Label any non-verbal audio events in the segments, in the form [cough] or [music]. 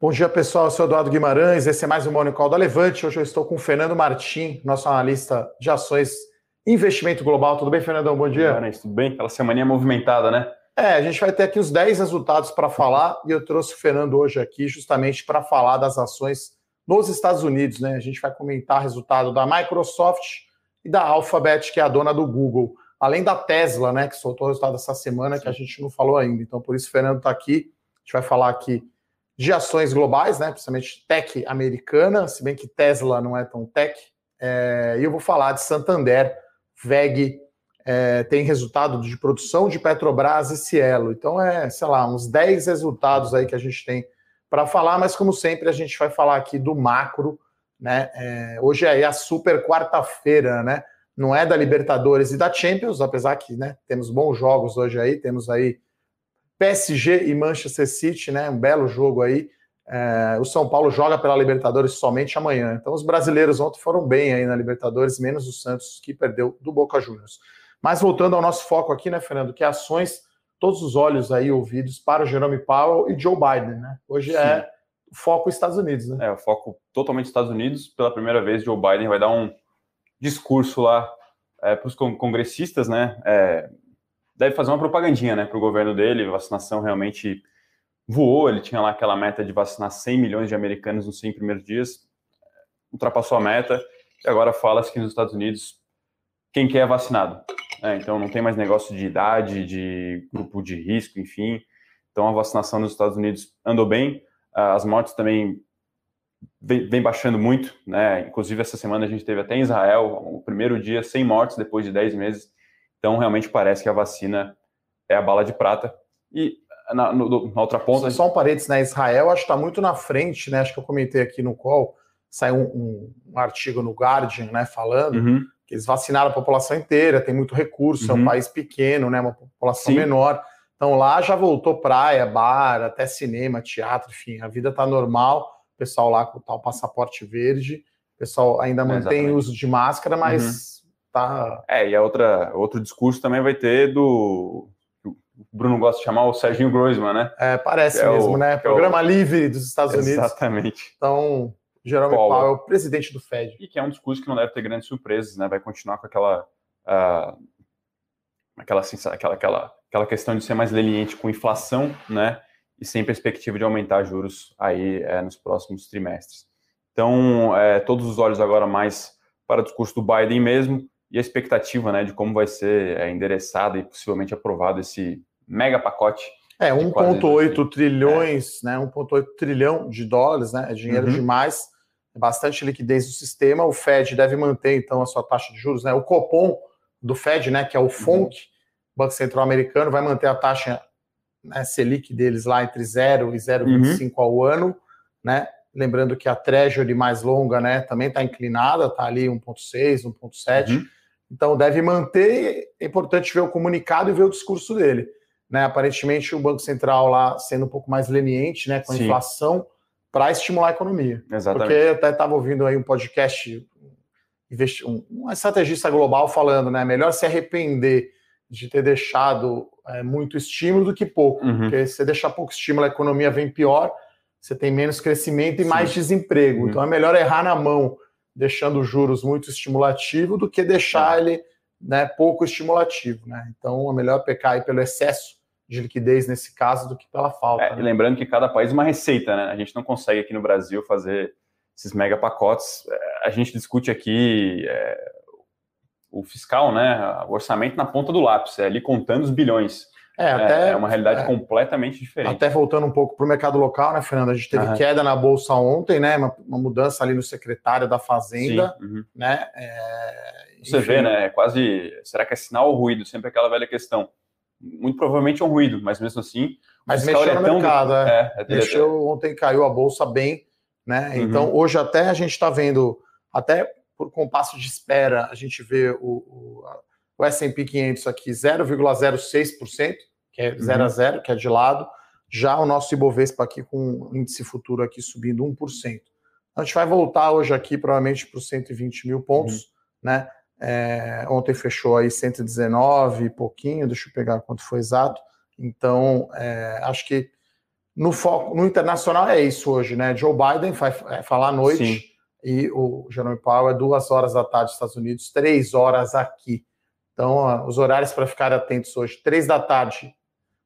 Bom dia, pessoal. Eu sou Eduardo Guimarães. Esse é mais um Morning Call da Levante. Hoje eu estou com o Fernando Martim, nosso analista de ações investimento global. Tudo bem, Fernandão? Bom dia. Guimarães, tudo bem? Aquela semaninha movimentada, né? É, a gente vai ter aqui os 10 resultados para falar e eu trouxe o Fernando hoje aqui justamente para falar das ações nos Estados Unidos, né? A gente vai comentar o resultado da Microsoft e da Alphabet, que é a dona do Google, além da Tesla, né, que soltou o resultado essa semana, que a gente não falou ainda. Então, por isso o Fernando está aqui. A gente vai falar aqui de ações globais, né, principalmente tech americana, se bem que Tesla não é tão tech. É, e eu vou falar de Santander, VEG, é, tem resultado de produção de Petrobras e Cielo. Então, é, sei lá, uns 10 resultados aí que a gente tem para falar, mas como sempre, a gente vai falar aqui do macro, né? É, hoje é a super quarta-feira, né? Não é da Libertadores e da Champions, apesar que né, temos bons jogos hoje aí, temos aí PSG e Manchester City, né? Um belo jogo aí. É, o São Paulo joga pela Libertadores somente amanhã. Então, os brasileiros ontem foram bem aí na Libertadores, menos o Santos, que perdeu do Boca Juniors. Mas voltando ao nosso foco aqui, né, Fernando, que é ações, todos os olhos aí ouvidos para o Jerome Powell e Joe Biden, né? Hoje é Sim. é o foco Estados Unidos, né? É, o foco totalmente Estados Unidos. Pela primeira vez, Joe Biden vai dar um discurso lá é, para os congressistas, né? É, deve fazer uma propagandinha né, para o governo dele. Vacinação realmente voou. Ele tinha lá aquela meta de vacinar 100 milhões de americanos nos 100 primeiros dias, ultrapassou a meta. E agora fala-se que nos Estados Unidos quem quer é vacinado. É, então não tem mais negócio de idade, de grupo de risco, enfim. Então a vacinação nos Estados Unidos andou bem. As mortes também vem, baixando muito, né? Inclusive essa semana a gente teve até em Israel o primeiro dia sem mortes depois de 10 meses. Então, realmente parece que a vacina é a bala de prata. E na, no, na outra ponta. Só um parênteses, né? Israel acho que está muito na frente, né? Acho que eu comentei aqui no call, saiu um, um, um artigo no Guardian, né? Falando uhum. que eles vacinaram a população inteira, tem muito recurso, uhum. é um uhum. país pequeno, né? Uma população Sim. menor. Então lá já voltou praia, bar, até cinema, teatro, enfim, a vida está normal. O pessoal lá com o tal passaporte verde, o pessoal ainda mantém o uso de máscara, mas uhum tá. É, e a outra, outro discurso também vai ter do. O Bruno gosta de chamar o Serginho Groisman, né? É, parece é mesmo, o, né? Programa é o... livre dos Estados Unidos. Exatamente. Então, Jerome Paulo. Powell, o presidente do Fed. E que é um discurso que não deve ter grandes surpresas, né? Vai continuar com aquela. Uh, aquela, aquela, aquela, aquela questão de ser mais leniente com inflação, né? E sem perspectiva de aumentar juros aí é, nos próximos trimestres. Então, é, todos os olhos agora mais para o discurso do Biden mesmo e a expectativa né, de como vai ser é, endereçado e possivelmente aprovado esse mega pacote. É, 1,8 trilhões, é. né? 1,8 trilhão de dólares, né? É dinheiro uhum. demais, é bastante liquidez do sistema. O Fed deve manter, então, a sua taxa de juros, né? O Copom do Fed, né? Que é o FONC, uhum. Banco Central Americano, vai manter a taxa né, Selic deles lá entre 0 e 0,25 uhum. ao ano, né? Lembrando que a Treasury mais longa, né, também está inclinada, está ali 1,6, 1,7. Uhum. Então deve manter. É importante ver o comunicado e ver o discurso dele. Né? Aparentemente, o Banco Central lá sendo um pouco mais leniente né, com a Sim. inflação para estimular a economia. Exatamente. Porque eu até estava ouvindo aí um podcast, um estrategista global falando, né? Melhor se arrepender de ter deixado é, muito estímulo do que pouco. Uhum. Porque se você deixar pouco estímulo, a economia vem pior, você tem menos crescimento e Sim. mais desemprego. Uhum. Então é melhor errar na mão deixando os juros muito estimulativo do que deixar ele né, pouco estimulativo. Né? Então é melhor pecar pelo excesso de liquidez nesse caso do que pela falta. É, né? E lembrando que cada país é uma receita, né? A gente não consegue aqui no Brasil fazer esses mega pacotes. É, a gente discute aqui é, o fiscal, né? O orçamento na ponta do lápis, é ali contando os bilhões. É, é, até, é uma realidade é, completamente diferente. Até voltando um pouco para o mercado local, né, Fernando? A gente teve uhum. queda na Bolsa ontem, né? Uma, uma, mudança ali no secretário da Fazenda, uhum. né? É, Você vê, né? É quase. Será que é sinal ou ruído? Sempre aquela velha questão. Muito provavelmente é um ruído, mas mesmo assim. Mas mexeu no mercado, é. é mexeu, ontem caiu a Bolsa bem, né? Uhum. Então, hoje até a gente está vendo, até por compasso de espera, a gente vê o, o, o S&P 500 aqui 0,06%, que é 0 uhum. a 0, que é de lado. Já o nosso Ibovespa aqui com índice futuro aqui subindo 1%. A gente vai voltar hoje aqui provavelmente para os 120 mil pontos, uhum. né? É, ontem fechou aí 119 e pouquinho, deixa eu pegar quanto foi exato. Então, é, acho que No, foco, no internacional é isso hoje, né? Joe Biden vai falar à noite Sim. e o Jerome Powell é duas horas da tarde nos Estados Unidos, três horas aqui. Então, os horários para ficar atentos hoje: três da tarde,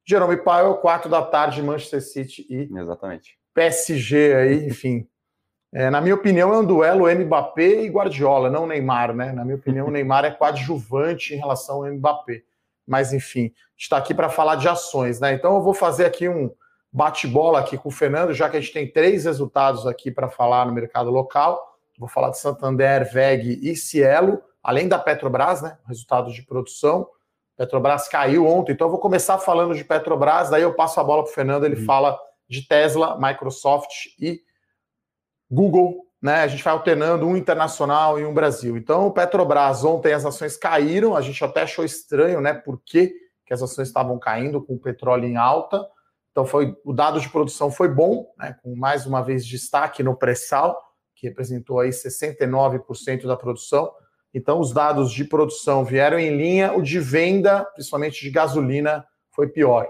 Jerome Powell, quatro da tarde, Manchester City e Exatamente. PSG aí, enfim. É, na minha opinião, é um duelo Mbappé e Guardiola, não Neymar, né? Na minha opinião, o Neymar é coadjuvante em relação ao Mbappé. Mas, enfim, está aqui para falar de ações, né? Então, eu vou fazer aqui um bate-bola aqui com o Fernando, já que a gente tem três resultados aqui para falar no mercado local. Vou falar de Santander, VEG e Cielo, além da Petrobras, né? Resultados de produção. Petrobras caiu ontem, então eu vou começar falando de Petrobras, daí eu passo a bola para o Fernando, ele uhum. fala de Tesla, Microsoft e Google, né? A gente vai alternando um internacional e um Brasil. Então, o Petrobras, ontem as ações caíram, a gente até achou estranho, né? Por que, que as ações estavam caindo com o petróleo em alta. Então, foi o dado de produção foi bom, né? Com mais uma vez destaque no pré-sal, que representou aí 69% da produção. Então, os dados de produção vieram em linha, o de venda, principalmente de gasolina, foi pior.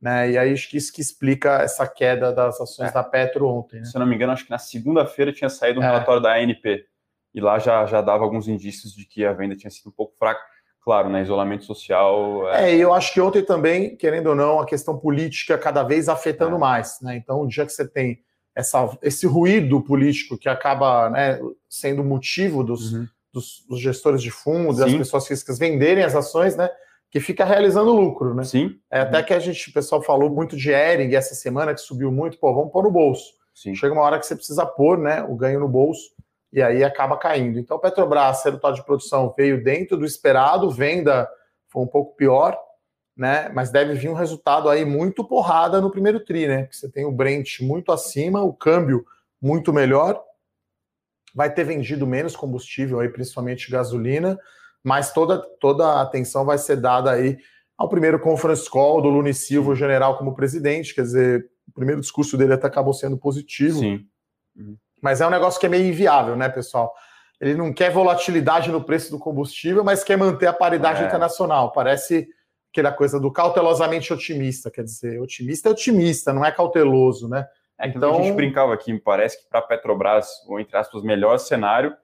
Né? E aí acho que isso que explica essa queda das ações é. da Petro ontem. Né? Se eu não me engano, acho que na segunda-feira tinha saído um é. relatório da ANP. E lá já, já dava alguns indícios de que a venda tinha sido um pouco fraca. Claro, né? Isolamento social. É, é e eu acho que ontem também, querendo ou não, a questão política cada vez afetando é. mais. Né? Então, o dia que você tem essa, esse ruído político que acaba né, sendo motivo dos, uhum. Dos, dos, gestores de fundos, das pessoas físicas venderem as ações, né? que fica realizando lucro, né? Sim. É, até que a gente, o pessoal falou muito de Ering essa semana, que subiu muito, pô, vamos pôr no bolso. Sim. Chega uma hora que você precisa pôr né, o ganho no bolso e aí acaba caindo. Então, Petrobras, resultado de produção veio dentro do esperado, venda foi um pouco pior, né? Mas deve vir um resultado aí muito porrada no primeiro tri, né? Porque você tem o Brent muito acima, o câmbio muito melhor, vai ter vendido menos combustível aí, principalmente gasolina mas toda, toda a atenção vai ser dada aí ao primeiro conference call do Lune Silva, o general, como presidente. Quer dizer, o primeiro discurso dele até acabou sendo positivo. Sim. Mas é um negócio que é meio inviável, né, pessoal? Ele não quer volatilidade no preço do combustível, mas quer manter a paridade é. internacional. Parece aquela coisa do cautelosamente otimista. Quer dizer, otimista é otimista, não é cauteloso, né? É que então... a gente brincava aqui, me parece que para a Petrobras, ou entre aspas, o melhor cenário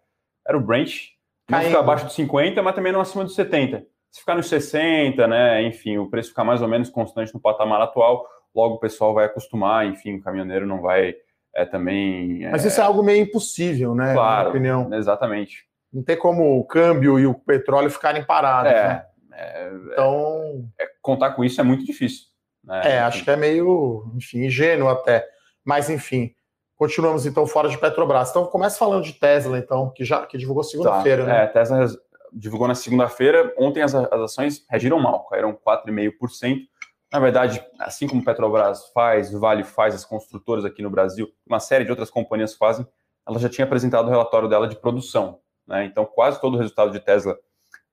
era o Brent não ficar abaixo de 50, mas também não acima dos 70. Se ficar nos 60, né, enfim, o preço ficar mais ou menos constante no patamar atual, logo o pessoal vai acostumar, enfim, o caminhoneiro não vai é, também... É... Mas isso é algo meio impossível, né, claro, na opinião. exatamente. Não tem como o câmbio e o petróleo ficarem parados, é, né? É, então... É, contar com isso é muito difícil. Né? É, acho que é meio, enfim, ingênuo até. Mas, enfim, Continuamos então fora de Petrobras. Então começa falando de Tesla, então, que já que divulgou segunda-feira, tá. né? É, Tesla divulgou na segunda-feira. Ontem as, as ações reagiram mal, caíram 4,5%. Na verdade, assim como Petrobras faz, Vale faz, as construtoras aqui no Brasil, uma série de outras companhias fazem, ela já tinha apresentado o relatório dela de produção. Né? Então, quase todo o resultado de Tesla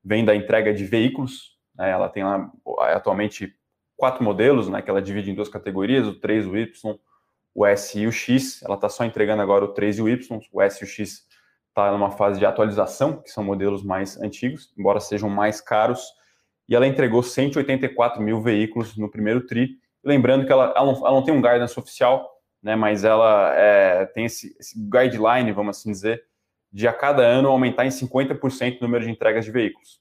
vem da entrega de veículos. Né? Ela tem lá atualmente quatro modelos, né? que ela divide em duas categorias, o 3, o Y o S e o X, ela está só entregando agora o 3 e o Y, o S e o X está numa fase de atualização, que são modelos mais antigos, embora sejam mais caros, e ela entregou 184 mil veículos no primeiro TRI, lembrando que ela, ela, não, ela não, tem um guidance oficial, né, mas ela é, tem esse, esse, guideline, vamos assim dizer, de a cada ano aumentar em 50% o número de entregas de veículos.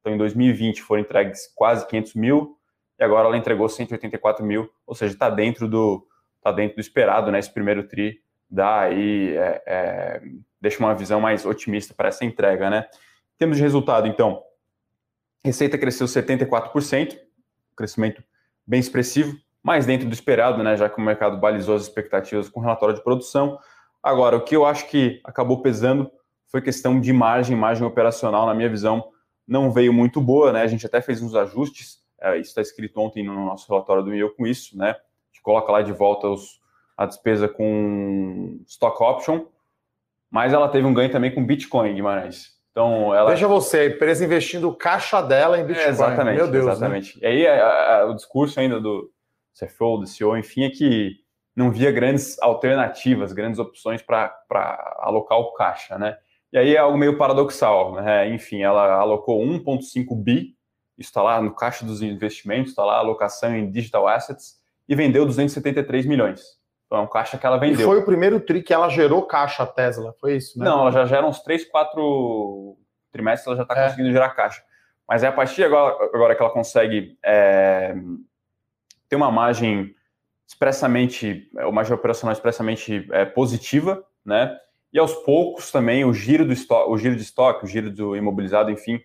Então, em 2020 foram entregues quase 500 mil, e agora ela entregou 184 mil, ou seja, está dentro do, está dentro do esperado, né? Esse primeiro tri dá aí, é, é, deixa uma visão mais otimista para essa entrega, né? Em termos de resultado, então, receita cresceu 74%, crescimento bem expressivo, mais dentro do esperado, né? Já que o mercado balizou as expectativas com relatório de produção. Agora, o que eu acho que acabou pesando foi questão de margem, margem operacional, na minha visão, não veio muito boa, né? A gente até fez uns ajustes, é, isso está escrito ontem no nosso relatório do meu com isso, né? Coloca lá de volta os, a despesa com stock option, mas ela teve um ganho também com Bitcoin, Guimarães. Então, ela... Veja você, a empresa investindo o caixa dela em Bitcoin. É, exatamente, Meu Deus, né? exatamente. Né? E aí a, a, o discurso ainda do CFO, do CEO, enfim, é que não via grandes alternativas, grandes opções para alocar o caixa, né? E aí é algo meio paradoxal, né? Enfim, ela alocou 1,5 bi, isso está lá no caixa dos investimentos, está lá a alocação em digital assets, e vendeu 273 milhões. Então, é um caixa que ela vendeu. E foi o primeiro tri que ela gerou caixa a Tesla, foi isso, né? Não, ela já gera uns 3, 4 trimestres, ela já está é. conseguindo gerar caixa. Mas é a partir de agora, agora que ela consegue é, ter uma margem expressamente, uma margem operacional expressamente é, positiva, né? E aos poucos também o giro do estoque, o giro de estoque, o giro do imobilizado, enfim,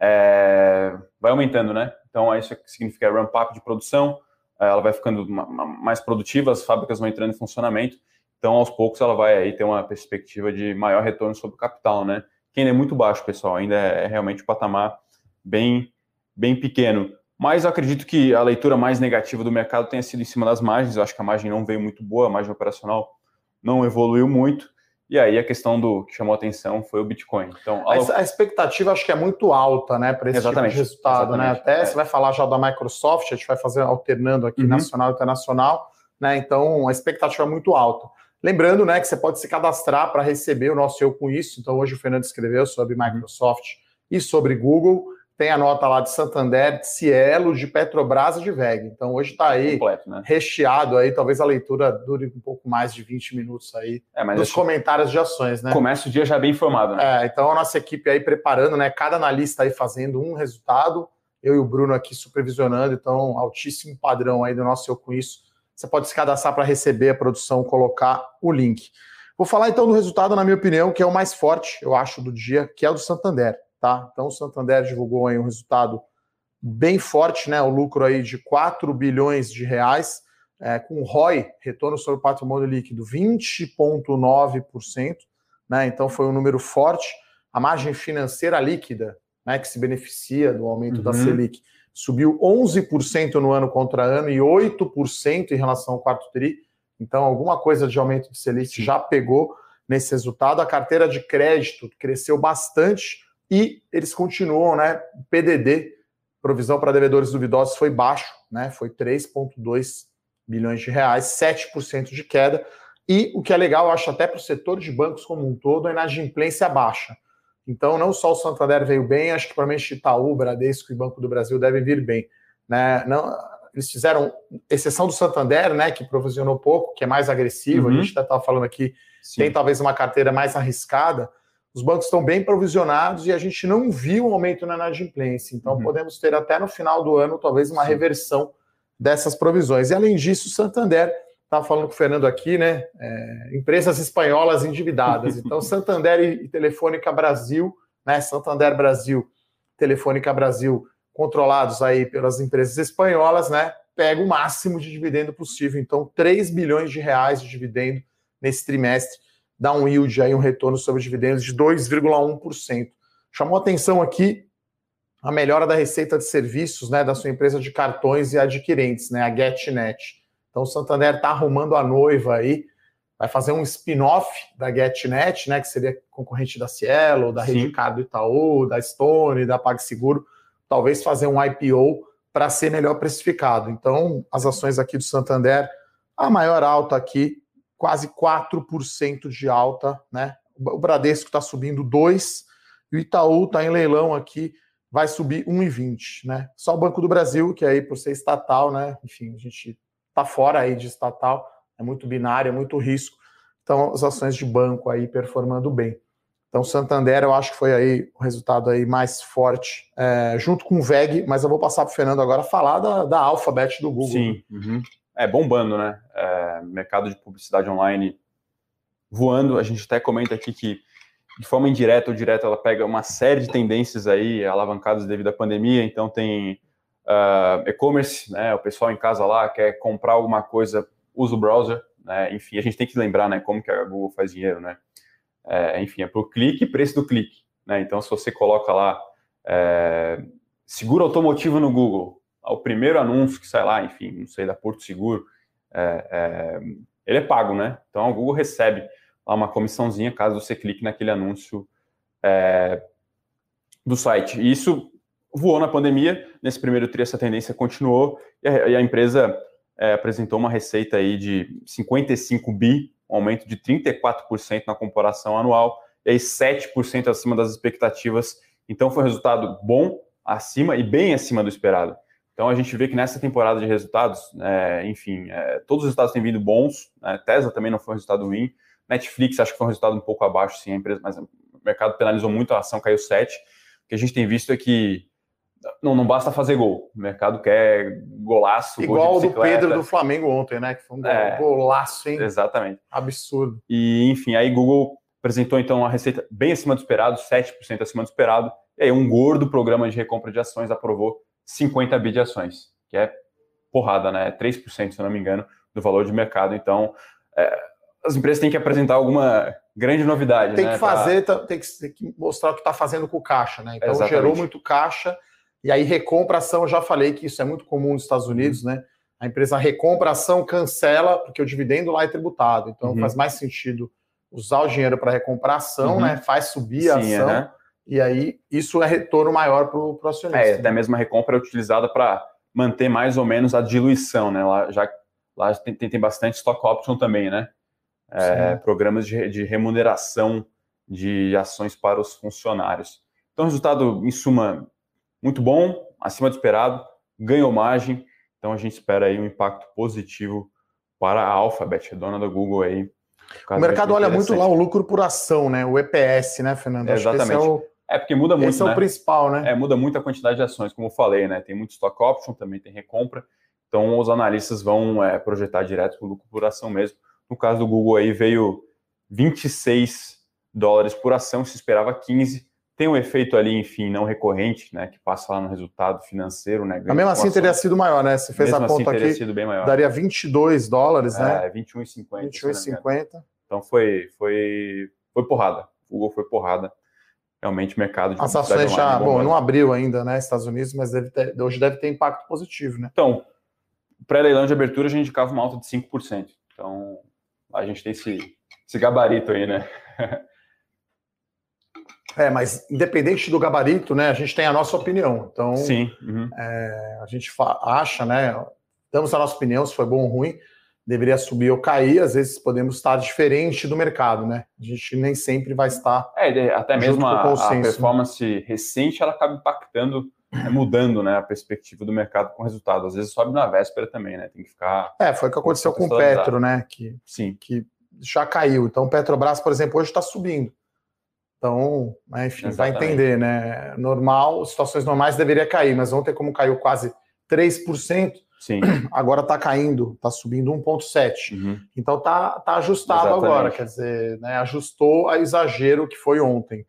é, vai aumentando, né? Então isso significa ramp up de produção, é, ela vai ficando mais produtiva, as fábricas vão entrando em funcionamento, então aos poucos ela vai aí ter uma perspectiva de maior retorno sobre o capital, né? Que ainda é muito baixo, pessoal, ainda é, é realmente um patamar bem, bem pequeno. Mas acredito que a leitura mais negativa do mercado tenha sido em cima das margens. Eu acho que a margem não veio muito boa, a margem operacional não evoluiu muito. E aí a questão do que chamou a atenção foi o Bitcoin. Então, a, a expectativa acho que é muito alta, né, para esse Exatamente. tipo de resultado, né? Até é. você vai falar já da Microsoft, a gente vai fazer alternando aqui uhum. nacional e internacional, né? Então a expectativa é muito alta. Lembrando, né, que você pode se cadastrar para receber o nosso eu com isso. Então hoje o Fernando escreveu sobre Microsoft uhum. e sobre Google tem a nota lá de Santander, de Cielo, de Petrobras e de VEG. Então hoje está aí Completo, né? recheado aí, talvez a leitura dure um pouco mais de 20 minutos aí é, nos comentários de ações, né? Começa o dia já bem informado, né? É, então a nossa equipe aí preparando, né? Cada analista aí fazendo um resultado, eu e o Bruno aqui supervisionando, então altíssimo padrão aí do nosso Eu Com Isso. Você pode se cadastrar para receber a produção, colocar o link. Vou falar então do resultado, na minha opinião, que é o mais forte, eu acho, do dia, que é o do Santander. Tá? Então o Santander divulgou aí um resultado bem forte, né? O lucro aí de 4 bilhões de reais, é, com ROI, retorno sobre o patrimônio líquido, 20,9%, né? Então foi um número forte. A margem financeira líquida, né, que se beneficia do aumento uhum. da Selic, subiu 11% no ano contra ano e 8% em relação ao quarto TRI. Então, alguma coisa de aumento de Selic já pegou nesse resultado. A carteira de crédito cresceu bastante, e eles continuam, né? PDD, provisão para devedores duvidosos, foi baixo, né? Foi 3,2 bilhões de reais, 7% de queda. E o que é legal, eu acho até para o setor de bancos como um todo, a inadimplência baixa. Então, não só o Santander veio bem, acho que provavelmente Itaú, Bradesco e Banco do Brasil devem vir bem. Né? Não, eles fizeram, exceção do Santander, né, que provisionou pouco, que é mais agressivo, uhum. a gente até estava falando aqui, Sim. tem talvez uma carteira mais arriscada, os bancos estão bem provisionados e a gente não viu um aumento na inadimplência. Então, uhum. podemos ter até no final do ano, talvez, uma Sim. reversão dessas provisões. E, além disso, o Santander, estava falando com o Fernando aqui, né? É, empresas espanholas endividadas. [laughs] Então, Santander e Telefônica Brasil, né? Santander Brasil, Telefônica Brasil, controlados aí pelas empresas espanholas, né? Pega o máximo de dividendo possível. Então, 3 bilhões de reais de dividendo nesse trimestre dá um yield aí, um retorno sobre dividendos de 2,1%. Chamou atenção aqui a melhora da receita de serviços né, da sua empresa de cartões e adquirentes, né, a GetNet. Então o Santander está arrumando a noiva aí, vai fazer um spin-off da GetNet, né, que seria concorrente da Cielo, da Rede Card do Itaú, da Stone, da PagSeguro, talvez fazer um IPO para ser melhor precificado. Então, as ações aqui do Santander, a maior alta aqui quase 4% de alta, né? O Bradesco está subindo 2% e o Itaú está em leilão aqui, vai subir 1,20, né? Só o Banco do Brasil, que aí por ser estatal, né? Enfim, a gente está fora aí de estatal, é muito binário, é muito risco. Então, as ações de banco aí performando bem. Então, Santander, eu acho que foi aí o resultado aí mais forte, é, junto com o VEG, mas eu vou passar para o Fernando agora falar da, da Alphabet do Google. Sim. Uhum é, bombando, né? É, mercado de publicidade online voando. A gente até comenta aqui que, de forma indireta ou direta, ela pega uma série de tendências aí alavancadas devido à pandemia. Então, tem uh, e-commerce, né? O pessoal em casa lá quer comprar alguma coisa, usa o browser, né? Enfim, a gente tem que lembrar, né? Como que a Google faz dinheiro, né? É, enfim, é por clique preço do clique, né? Então, se você coloca lá é, seguro automotivo no Google, o primeiro anúncio que sai lá, enfim, não sei, da Porto Seguro, é, é, ele é pago, né? Então, o Google recebe uma comissãozinha caso você clique naquele anúncio é, do site. E isso voou na pandemia, nesse primeiro tri essa tendência continuou, e a, e a empresa é, apresentou uma receita aí de 55 bi, um aumento de 34% na comparação anual, e aí 7% acima das expectativas. Então, foi um resultado bom, acima e bem acima do esperado. Então a gente vê que nessa temporada de resultados, é, enfim, é, todos os resultados têm vindo bons. Né? Tesla também não foi um resultado ruim. Netflix acho que foi um resultado um pouco abaixo, sim, a empresa, mas o mercado penalizou muito, a ação caiu 7. O que a gente tem visto é que não, não basta fazer gol. O mercado quer golaço. Igual gol do Pedro do Flamengo ontem, né? Que foi um é, golaço, hein? Exatamente. Absurdo. E, enfim, aí Google apresentou então uma receita bem acima do esperado, 7% acima do esperado. E aí um gordo programa de recompra de ações aprovou 50 bi de ações, que é porrada, né? 3%, se eu não me engano, do valor de mercado. Então, é, as empresas têm que apresentar alguma grande novidade. Tem né, que fazer, pra... tem, que, tem, que, mostrar o que está fazendo com o caixa, né? Então Exatamente. gerou muito caixa e aí recompra ação, eu já falei que isso é muito comum nos Estados Unidos, uhum. né? A empresa recompra ação, cancela, porque o dividendo lá é tributado. Então uhum. faz mais sentido usar o dinheiro para recomprar ação, uhum. né? Faz subir a ação. Uhum. E aí isso é retorno maior para o acionista. É, até mesmo a recompra é utilizada para manter mais ou menos a diluição, né? Lá, já, lá tem, tem bastante stock option também, né? É, programas de, de remuneração de ações para os funcionários. Então, resultado, em suma, muito bom, acima do esperado, ganhou margem, então a gente espera aí um impacto positivo para a Alphabet, dona da Google aí. O mercado olha muito lá o lucro por ação, né? O EPS, né, Fernando? É, exatamente. É, o... é, porque muda muito, Esse é né? o principal, né? É, muda muito a quantidade de ações, como eu falei, né? Tem muito stock option, também tem recompra, então os analistas vão é, projetar direto o lucro por ação mesmo. No caso do Google aí veio 26 dólares por ação, se esperava 15, tem um efeito ali, enfim, não recorrente, né, que passa lá no resultado financeiro, né? Mas mesmo assim teria sido maior, né? Se fez mesmo a conta assim, aqui, sido bem maior. daria 22 dólares, é, né? 21,50. 21,50. Então foi, foi, foi porrada. O Google foi porrada. Realmente o mercado de ações já, bom, não abriu ainda, né, Estados Unidos, mas deve ter, hoje deve ter impacto positivo, né? Então, pré-leilão de abertura a gente indicava uma alta de 5%. Então, a gente tem esse, esse gabarito aí, né? [laughs] É, mas independente do gabarito, né, a gente tem a nossa opinião. Então, Sim. Uhum. É, a gente acha, né, damos a nossa opinião se foi bom ou ruim, deveria subir ou cair, às vezes podemos estar diferente do mercado, né? A gente nem sempre vai estar. É, até mesmo a, a, né? performance recente ela acaba impactando, né, mudando né, a perspectiva do mercado com o resultado. Às vezes sobe na véspera também, né? Tem que ficar. É, foi o que aconteceu com o Petro, né? Que, Sim. que já caiu. Então, o Petrobras, por exemplo, hoje está subindo. Então, né, enfim, Exatamente. vai entender, né? Normal, situações normais deveria cair, mas ontem, como caiu quase 3%, Sim. agora está caindo, está subindo 1,7%. Uhum. Então tá, tá ajustado Exatamente. agora, quer dizer, né, ajustou a exagero que foi ontem.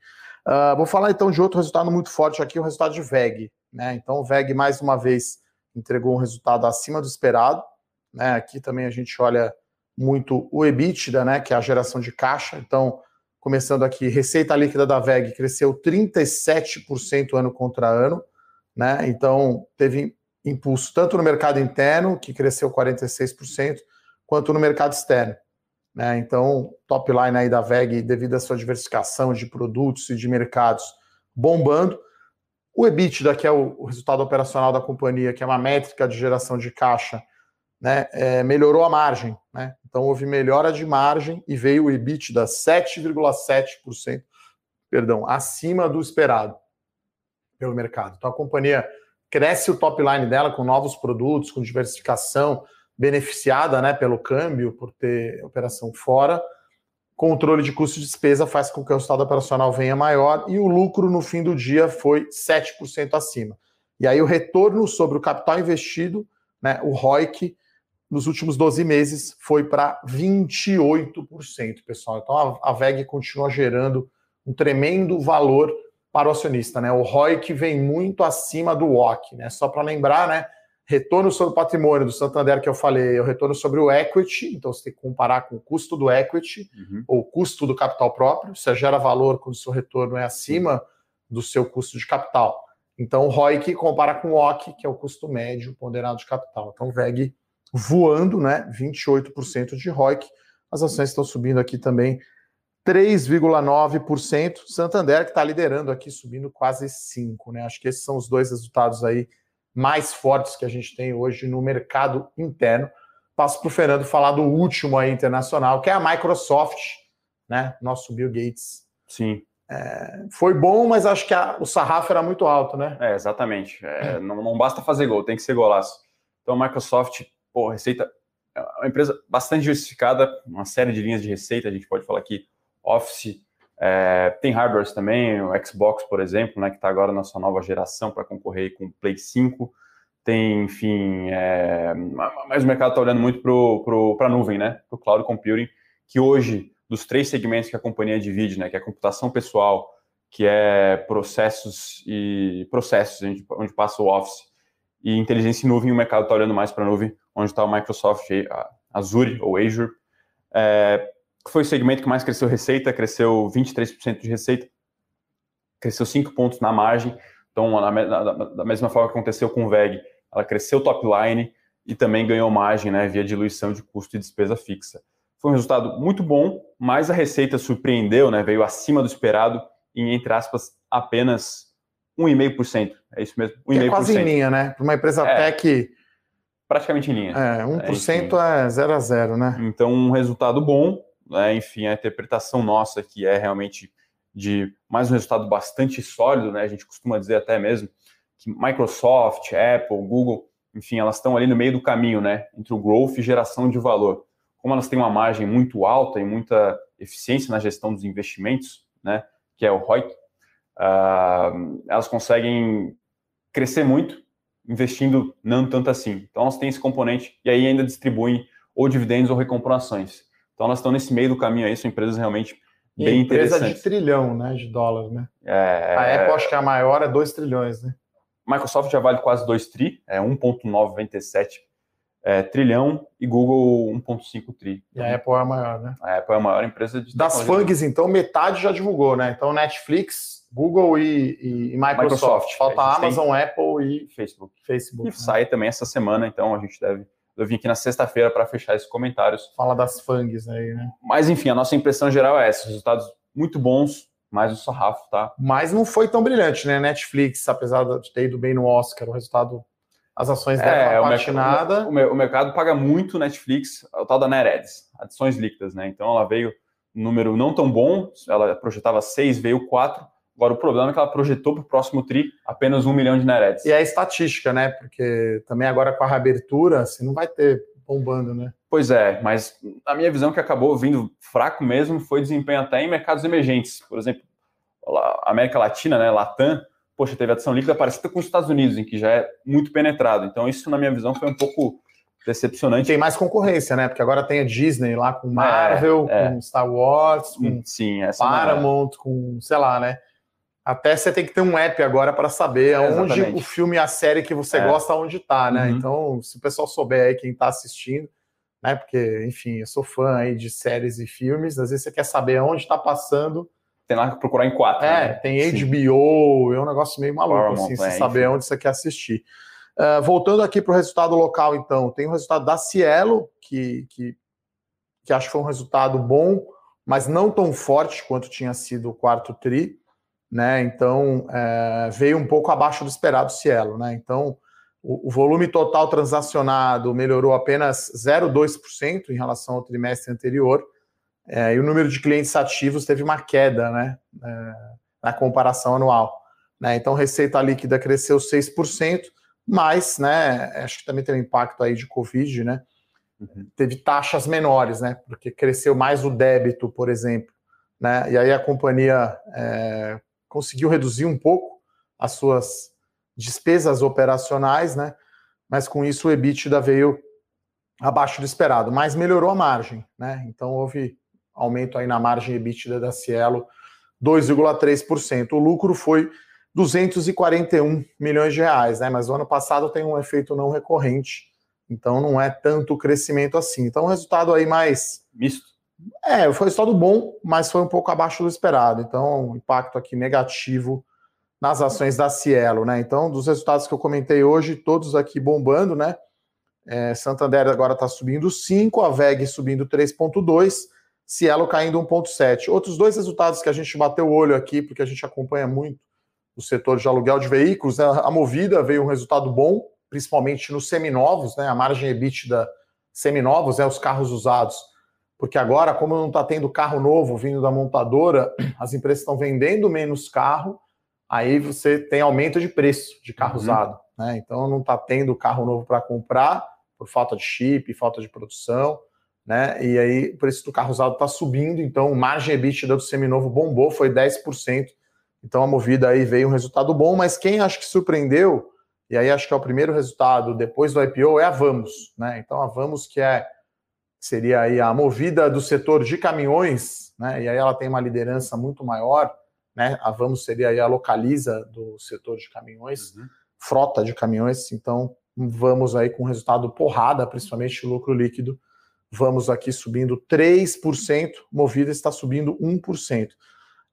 Uh, vou falar então de outro resultado muito forte aqui, o resultado de VEG. Né? Então, o VEG, mais uma vez, entregou um resultado acima do esperado. Né? Aqui também a gente olha muito o EBITDA, né, que é a geração de caixa. Então, começando aqui, receita líquida da VEG cresceu 37% ano contra ano, né? Então, teve impulso tanto no mercado interno, que cresceu 46%, quanto no mercado externo. Né? Então, top line aí da VEG, devido à sua diversificação de produtos e de mercados bombando. O EBITDA, que é o resultado operacional da companhia, que é uma métrica de geração de caixa, né, é, melhorou a margem. Né? Então houve melhora de margem e veio o EBITDA 7,7%, perdão, acima do esperado pelo mercado. Então a companhia cresce o top line dela com novos produtos, com diversificação, beneficiada né, pelo câmbio, por ter operação fora. Controle de custo de despesa faz com que o resultado operacional venha maior e o lucro no fim do dia foi 7% acima. E aí o retorno sobre o capital investido, né, o ROIC, nos últimos 12 meses foi para 28%, pessoal. Então a, a VEG continua gerando um tremendo valor para o acionista, né? O ROI que vem muito acima do WOC, né? Só para lembrar, né? Retorno sobre o patrimônio do Santander que eu falei, é o retorno sobre o equity, então você tem que comparar com o custo do equity uhum. ou custo do capital próprio. Você gera valor quando o seu retorno é acima do seu custo de capital. Então o ROI que compara com o WOC, que é o custo médio ponderado de capital. Então o VEG voando, né? 28% de ROIC. As ações estão subindo aqui também 3,9%. Santander, que está liderando aqui, subindo quase 5%. Né? Acho que esses são os dois resultados aí mais fortes que a gente tem hoje no mercado interno. Passo para o Fernando falar do último aí internacional, que é a Microsoft, né? Nosso Bill Gates. Sim. é, foi bom, mas acho que a, o sarrafo era muito alto, né? É, exatamente. É, não, não, basta fazer gol, tem que ser golaço. Então, a Microsoft, pô, receita é uma empresa bastante diversificada, uma série de linhas de receita, a gente pode falar aqui, Office, é, tem hardwares também, o Xbox, por exemplo, né, que está agora na sua nova geração para concorrer com o Play 5. Tem, enfim, é, mas o mercado está olhando muito para a nuvem, né, para o cloud computing, que hoje dos três segmentos que a companhia divide, né, que é computação pessoal, que é processos e processos, onde passa o Office, e inteligência em nuvem, o mercado está olhando mais para a nuvem, onde está o Microsoft Azure ou Azure. É, foi o segmento que mais cresceu receita, cresceu 23% de receita, cresceu 5 pontos na margem. Então, da mesma forma que aconteceu com o VEG, ela cresceu top line e também ganhou margem né, via diluição de custo e despesa fixa. Foi um resultado muito bom, mas a receita surpreendeu, né, veio acima do esperado em, entre aspas, apenas 1,5%. É isso mesmo? 1,5%. É quase em linha, né? Para uma empresa é, tech. Praticamente em linha. É, 1% é, é 0 a 0, né? Então, um resultado bom. Né? Enfim, a interpretação nossa que é realmente de mais um resultado bastante sólido, né? A gente costuma dizer até mesmo que Microsoft, Apple, Google, enfim, elas estão ali no meio do caminho, né? Entre o growth e geração de valor como elas têm uma margem muito alta e muita eficiência na gestão dos investimentos, né, que é o ROIC, uh, elas conseguem crescer muito investindo não tanto assim. Então elas têm esse componente e aí ainda distribuem ou dividendos ou recomprações. Então elas estão nesse meio do caminho aí, são empresas realmente bem empresa interessantes. Empresa de trilhão, né, de dólar, né? É, a Apple acho que é a maior é 2 trilhões, né? Microsoft já vale quase 2 tri, é 1.927 é, trilhão e Google 1,5 tri. E a Apple é a maior, né? A Apple é a maior empresa de Das FANGs, então, metade já divulgou, né? Então, Netflix, Google e, e, e Microsoft. Microsoft. Falta a Amazon. Apple e Facebook. Facebook. E né? sai também essa semana, então a gente deve. Eu vim aqui na sexta-feira para fechar esses comentários. Fala das FANGs aí, né? Mas, enfim, a nossa impressão geral é essa: resultados muito bons, mas o sarrafo tá. Mas não foi tão brilhante, né? Netflix, apesar de ter ido bem no Oscar, o resultado as ações deram é, uma patinada. O, o, o, mercado paga muito Netflix, o tal da NetAds, adições líquidas, né? Então ela veio um número não tão bom, ela projetava 6, veio 4. Agora o problema é que ela projetou para o próximo TRI apenas 1 milhão de NetAds. E é estatística, né? Porque também agora com a reabertura, você não vai ter bombando, né? Pois é, mas a minha visão que acabou vindo fraco mesmo foi desempenho até em mercados emergentes. Por exemplo, a América Latina, né, Latam, poxa, teve adição líquida parecida com os Estados Unidos, em que já é muito penetrado. Então, isso, na minha visão, foi um pouco decepcionante. Tem mais concorrência, né? Porque agora tem a Disney lá com Marvel, é, é. com Star Wars, com hum, Sim, Paramount, é. com, sei lá, né? Até você tem que ter um app agora para saber é, onde o filme e a série que você é. gosta, onde tá, né? Uhum. Então, se o pessoal souber aí quem está assistindo, né? Porque, enfim, eu sou fã aí de séries e filmes, às vezes você quer saber onde está passando tem lá que procurar em quatro. É, né? tem HBO, é um negócio meio maluco, Paramount, assim, você é, saber enfim. onde você quer assistir. Uh, voltando aqui para o resultado local, então, tem o resultado da Cielo, que, que, que acho que foi um resultado bom, mas não tão forte quanto tinha sido o quarto TRI, né? Então, é, veio um pouco abaixo do esperado Cielo, né? Então, o, o volume total transacionado melhorou apenas 0,2% em relação ao trimestre anterior, é, e o número de clientes ativos teve uma queda né, é, na comparação anual. Né? Então, receita líquida cresceu 6%, mas né, acho que também tem um impacto aí de Covid, né? Uhum. Teve taxas menores, né? Porque cresceu mais o débito, por exemplo. Né? E aí a companhia é, conseguiu reduzir um pouco as suas despesas operacionais, né? Mas com isso o EBITDA veio abaixo do esperado, mas melhorou a margem, né? Então houve aumento aí na margem EBITDA da Cielo, 2,3%. O lucro foi 241 milhões de reais, né? Mas o ano passado tem um efeito não recorrente, então não é tanto crescimento assim. Então, o resultado aí mais. Misto. É, foi um resultado bom, mas foi um pouco abaixo do esperado. Então, impacto aqui negativo nas ações da Cielo, né? Então, dos resultados que eu comentei hoje, todos aqui bombando, né? É, Santander agora está subindo 5, a VEG subindo 3,2 Cielo caindo 1,7. Outros dois resultados que a gente bateu o olho aqui, porque a gente acompanha muito o setor de aluguel de veículos, né? a Movida veio um resultado bom, principalmente nos seminovos, né? a margem EBITDA seminovos, né? os carros usados, porque agora, como não está tendo carro novo vindo da montadora, [clears throat] as empresas estão vendendo menos carro, aí você tem aumento de preço de carro uhum. usado. Né? Então não está tendo carro novo para comprar por falta de chip, falta de produção, né? E aí o preço do carro usado está subindo, então margem EBITDA do seminovo bombou, foi 10%. Então a movida aí veio um resultado bom, mas quem acho que surpreendeu, e aí acho que é o primeiro resultado depois do IPO, é a Vamos, né? Então a Vamos que é seria aí a movida do setor de caminhões, né? E aí ela tem uma liderança muito maior, né? A Vamos seria aí a localiza do setor de caminhões, uhum. frota de caminhões, então vamos aí com resultado porrada, principalmente lucro líquido. Vamos aqui subindo 3%, Movida está subindo 1%.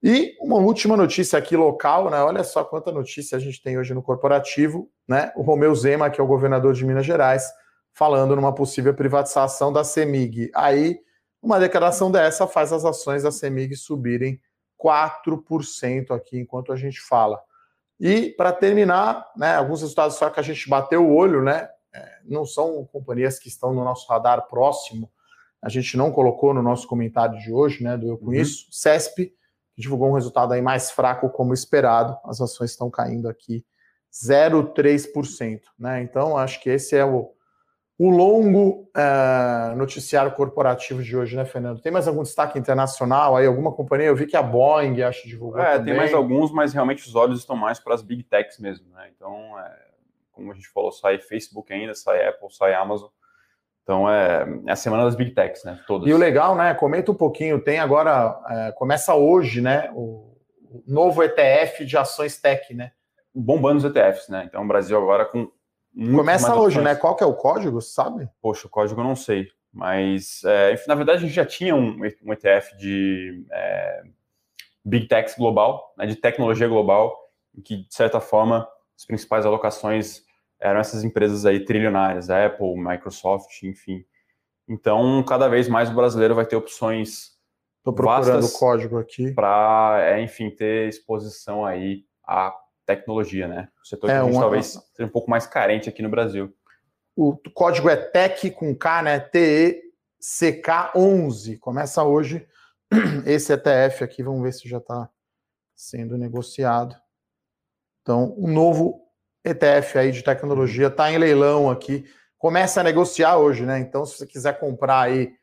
E uma última notícia aqui local, né? Olha só quanta notícia a gente tem hoje no corporativo, né? O Romeu Zema, que é o governador de Minas Gerais, falando numa possível privatização da CEMIG. Aí, uma declaração dessa faz as ações da CEMIG subirem 4% aqui enquanto a gente fala. E para terminar, né, alguns resultados só que a gente bateu o olho, né? É, não são companhias que estão no nosso radar próximo. A gente não colocou no nosso comentário de hoje, né? Do Eu Com uhum. Isso. CESP, que divulgou um resultado aí mais fraco como esperado. As ações estão caindo aqui 0,3%. Né? Então, acho que esse é o, o longo uh, noticiário corporativo de hoje, né, Fernando? Tem mais algum destaque internacional aí? Alguma companhia? Eu vi que a Boeing, acho, divulgou. É, também. tem mais alguns, mas realmente os olhos estão mais para as big techs mesmo, né? Então, é, como a gente falou, sai Facebook ainda, sai Apple, sai Amazon. Então é, é a semana das big techs, né? Todas. E o legal, né? Comenta um pouquinho. Tem agora, é, começa hoje, né? O, o novo ETF de ações tech, né? Bombando os ETFs, né? Então o Brasil agora com Começa hoje, né? Qual que é o código, sabe? Poxa, o código eu não sei. Mas, é, na verdade, a gente já tinha um, um ETF de é, Big Techs global, né, de tecnologia global, em que, de certa forma, as principais alocações eram essas empresas aí trilionárias, Apple, Microsoft, enfim. Então, cada vez mais o brasileiro vai ter opções Estou procurando o código aqui. Para, é, enfim, ter exposição aí a tecnologia, né? O setor é, que a gente uma... talvez seja um pouco mais carente aqui no Brasil. O código é TEC com K, né? TECK11. Começa hoje [clears throat] esse ETF aqui. Vamos ver se já está sendo negociado. Então, um novo ETF aí de tecnologia está em leilão aqui. Começa a negociar hoje, né? Então, se você quiser comprar aí,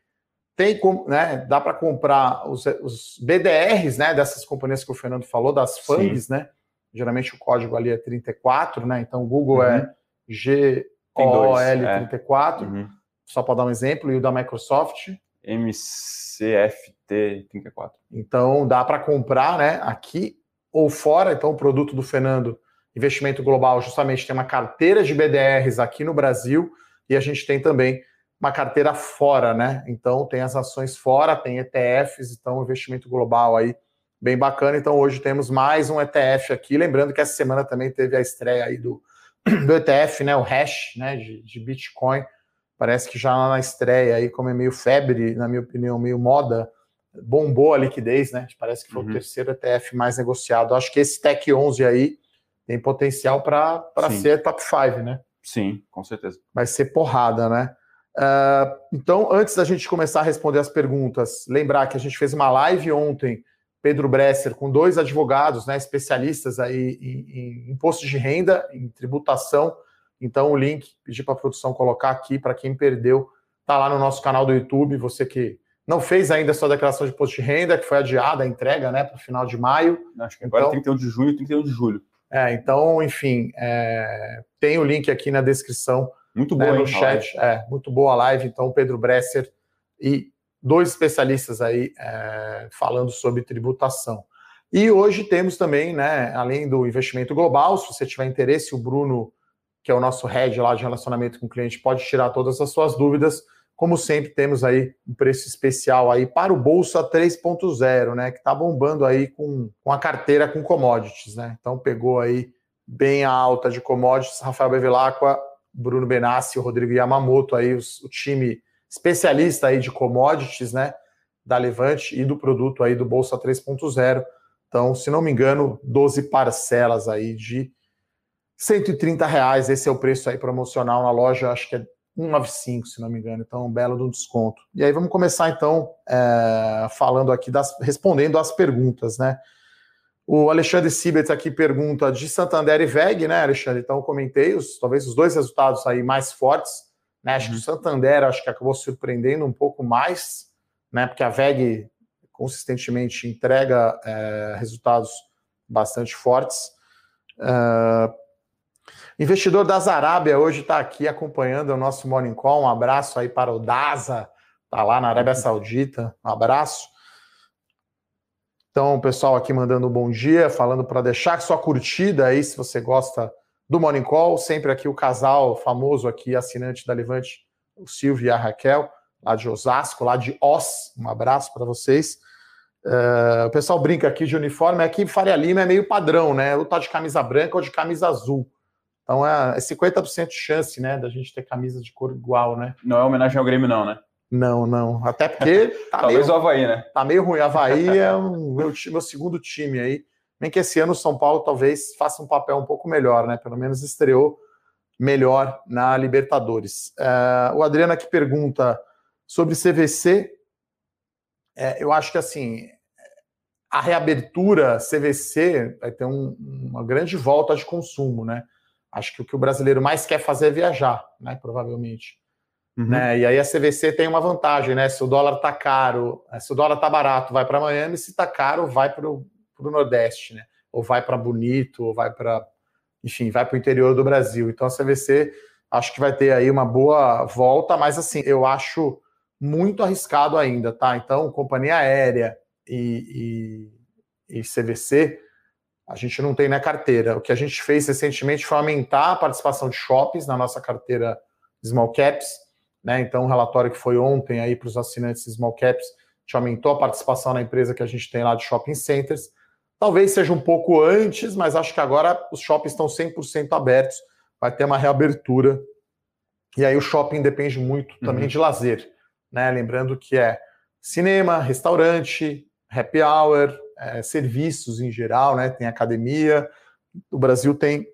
tem como, né? Dá para comprar os, os, BDRs, né? Dessas companhias que o Fernando falou, das FANGs, né? Geralmente o código ali é 34, né? Então o Google é uhum. GOL34, é. uhum. só para dar um exemplo, e o da Microsoft. MCFT34. Então dá para comprar, né? Aqui ou fora. Então o produto do Fernando, investimento global, justamente tem uma carteira de BDRs aqui no Brasil e a gente tem também uma carteira fora, né? Então tem as ações fora, tem ETFs, então investimento global aí bem bacana. Então hoje temos mais um ETF aqui. Lembrando que essa semana também teve a estreia aí do, [clears throat] do ETF, né? O hash né? De, de Bitcoin. Parece que já na estreia aí, como é meio febre, na minha opinião, meio moda, bombou a liquidez, né? Parece que foi uhum. o terceiro ETF mais negociado. Acho que esse Tech 11 aí tem potencial para ser top 5, né? Sim, com certeza. Vai ser porrada, né? Uh, então, antes da gente começar a responder as perguntas, lembrar que a gente fez uma live ontem Pedro Bresser, com dois advogados, né, especialistas aí em, em imposto de renda, em tributação. Então, o link, pedi para a produção colocar aqui para quem perdeu, tá lá no nosso canal do YouTube. Você que não fez ainda a sua declaração de imposto de renda, que foi adiada a entrega, né, para o final de maio. Acho que agora então, 31 de junho, 31 de julho. É, então, enfim, é, tem o link aqui na descrição. Muito né, boa, né, no chat. É, muito boa a live. Então, Pedro Bresser e dois especialistas aí é, falando sobre tributação. E hoje temos também, né, além do investimento global, se você tiver interesse, o Bruno, que é o nosso head lá de relacionamento com o cliente, pode tirar todas as suas dúvidas. Como sempre, temos aí um preço especial aí para o Bolsa 3.0, né, que está bombando aí com, com a carteira com commodities, né? Então pegou aí bem a alta de commodities, Rafael Bevilacqua, Bruno Benassi, Rodrigo Yamamoto aí, o time especialista aí de commodities, né, da Levante e do produto aí do Bolsa 3.0. Então, se não me engano, 12 parcelas aí de 130 reais. Esse é o preço aí promocional na loja. Acho que é 195, se não me engano. Então, um belo do desconto. E aí vamos começar então é, falando aqui das, respondendo às perguntas, né? O Alexandre Sibert aqui pergunta de Santander e VEG, né, Alexandre? Então, comentei os, talvez os dois resultados aí mais fortes. Né? Acho que o uhum. Santander acho que acabou surpreendendo um pouco mais, né? Porque a VEG consistentemente entrega é, resultados bastante fortes. Uh, investidor da Arábia hoje está aqui acompanhando o nosso Morning Call. Um abraço aí para o Daza, está lá na Arábia [laughs] Saudita. Um abraço. Então, o pessoal aqui mandando um bom dia, falando para deixar sua curtida aí se você gosta do Morning Call. Sempre aqui o casal famoso aqui, assinante da Levante, o Silvio e a Raquel, lá de Osasco, lá de Os. Um abraço para vocês. Uh, o pessoal brinca aqui de uniforme, aqui Faria Lima é meio padrão, né? Ou tá de camisa branca ou de camisa azul. Então é, é 50% de chance, né, da gente ter camisa de cor igual, né? Não é homenagem ao Grêmio, não, né? Não, não. Até porque. [laughs] Tá Talvez meio, o Havaí, né? Tá meio ruim. Havaí é um, meu, meu segundo time aí. Nem que esse ano o São Paulo talvez faça um papel um pouco melhor, né? Pelo menos estreou melhor na Libertadores. Uh, o Adriano aqui pergunta sobre CVC. É, eu acho que assim a reabertura CVC vai ter um, uma grande volta de consumo, né? Acho que o que o brasileiro mais quer fazer é viajar, né? Provavelmente. Uhum. Né? E aí a CVC tem uma vantagem, né? Se o dólar tá caro, eh, se o dólar tá barato, vai para Miami, se tá caro, vai para o Nordeste, né? Ou vai para Bonito, ou vai para, enfim, vai para o interior do Brasil. Então a CVC acho que vai ter aí uma boa volta, mas assim, eu acho muito arriscado ainda, tá? Então, companhia aérea e, e, e CVC, a gente não tem na carteira. O que a gente fez recentemente foi aumentar a participação de shoppings na nossa carteira Small Caps, né? Então, o relatório que foi ontem aí para os assinantes Small Caps, a gente aumentou a participação na empresa que a gente tem lá de shopping centers. Talvez seja um pouco antes, mas acho que agora os shoppings estão 100% abertos, vai ter uma reabertura. E aí o shopping depende muito também uhum. de lazer, né? Lembrando que é cinema, restaurante, happy hour, é, serviços em geral, né? Tem academia. O Brasil tem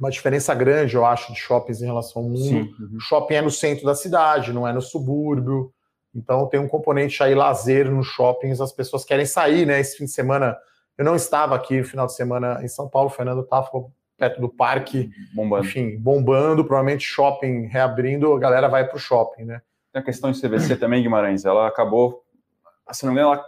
uma diferença grande, eu acho, de shoppings em relação ao mundo. Sim, uhum. O shopping é no centro da cidade, não é no subúrbio. Então tem um componente aí lazer nos shoppings, as pessoas querem sair, né? Esse fim de semana, eu não estava aqui no final de semana em São Paulo, o Fernando estava perto do parque, bombando. enfim, bombando, provavelmente shopping reabrindo, a galera vai para o shopping, né? Tem a questão de CVC também, Guimarães, ela acabou, se não me engano, ela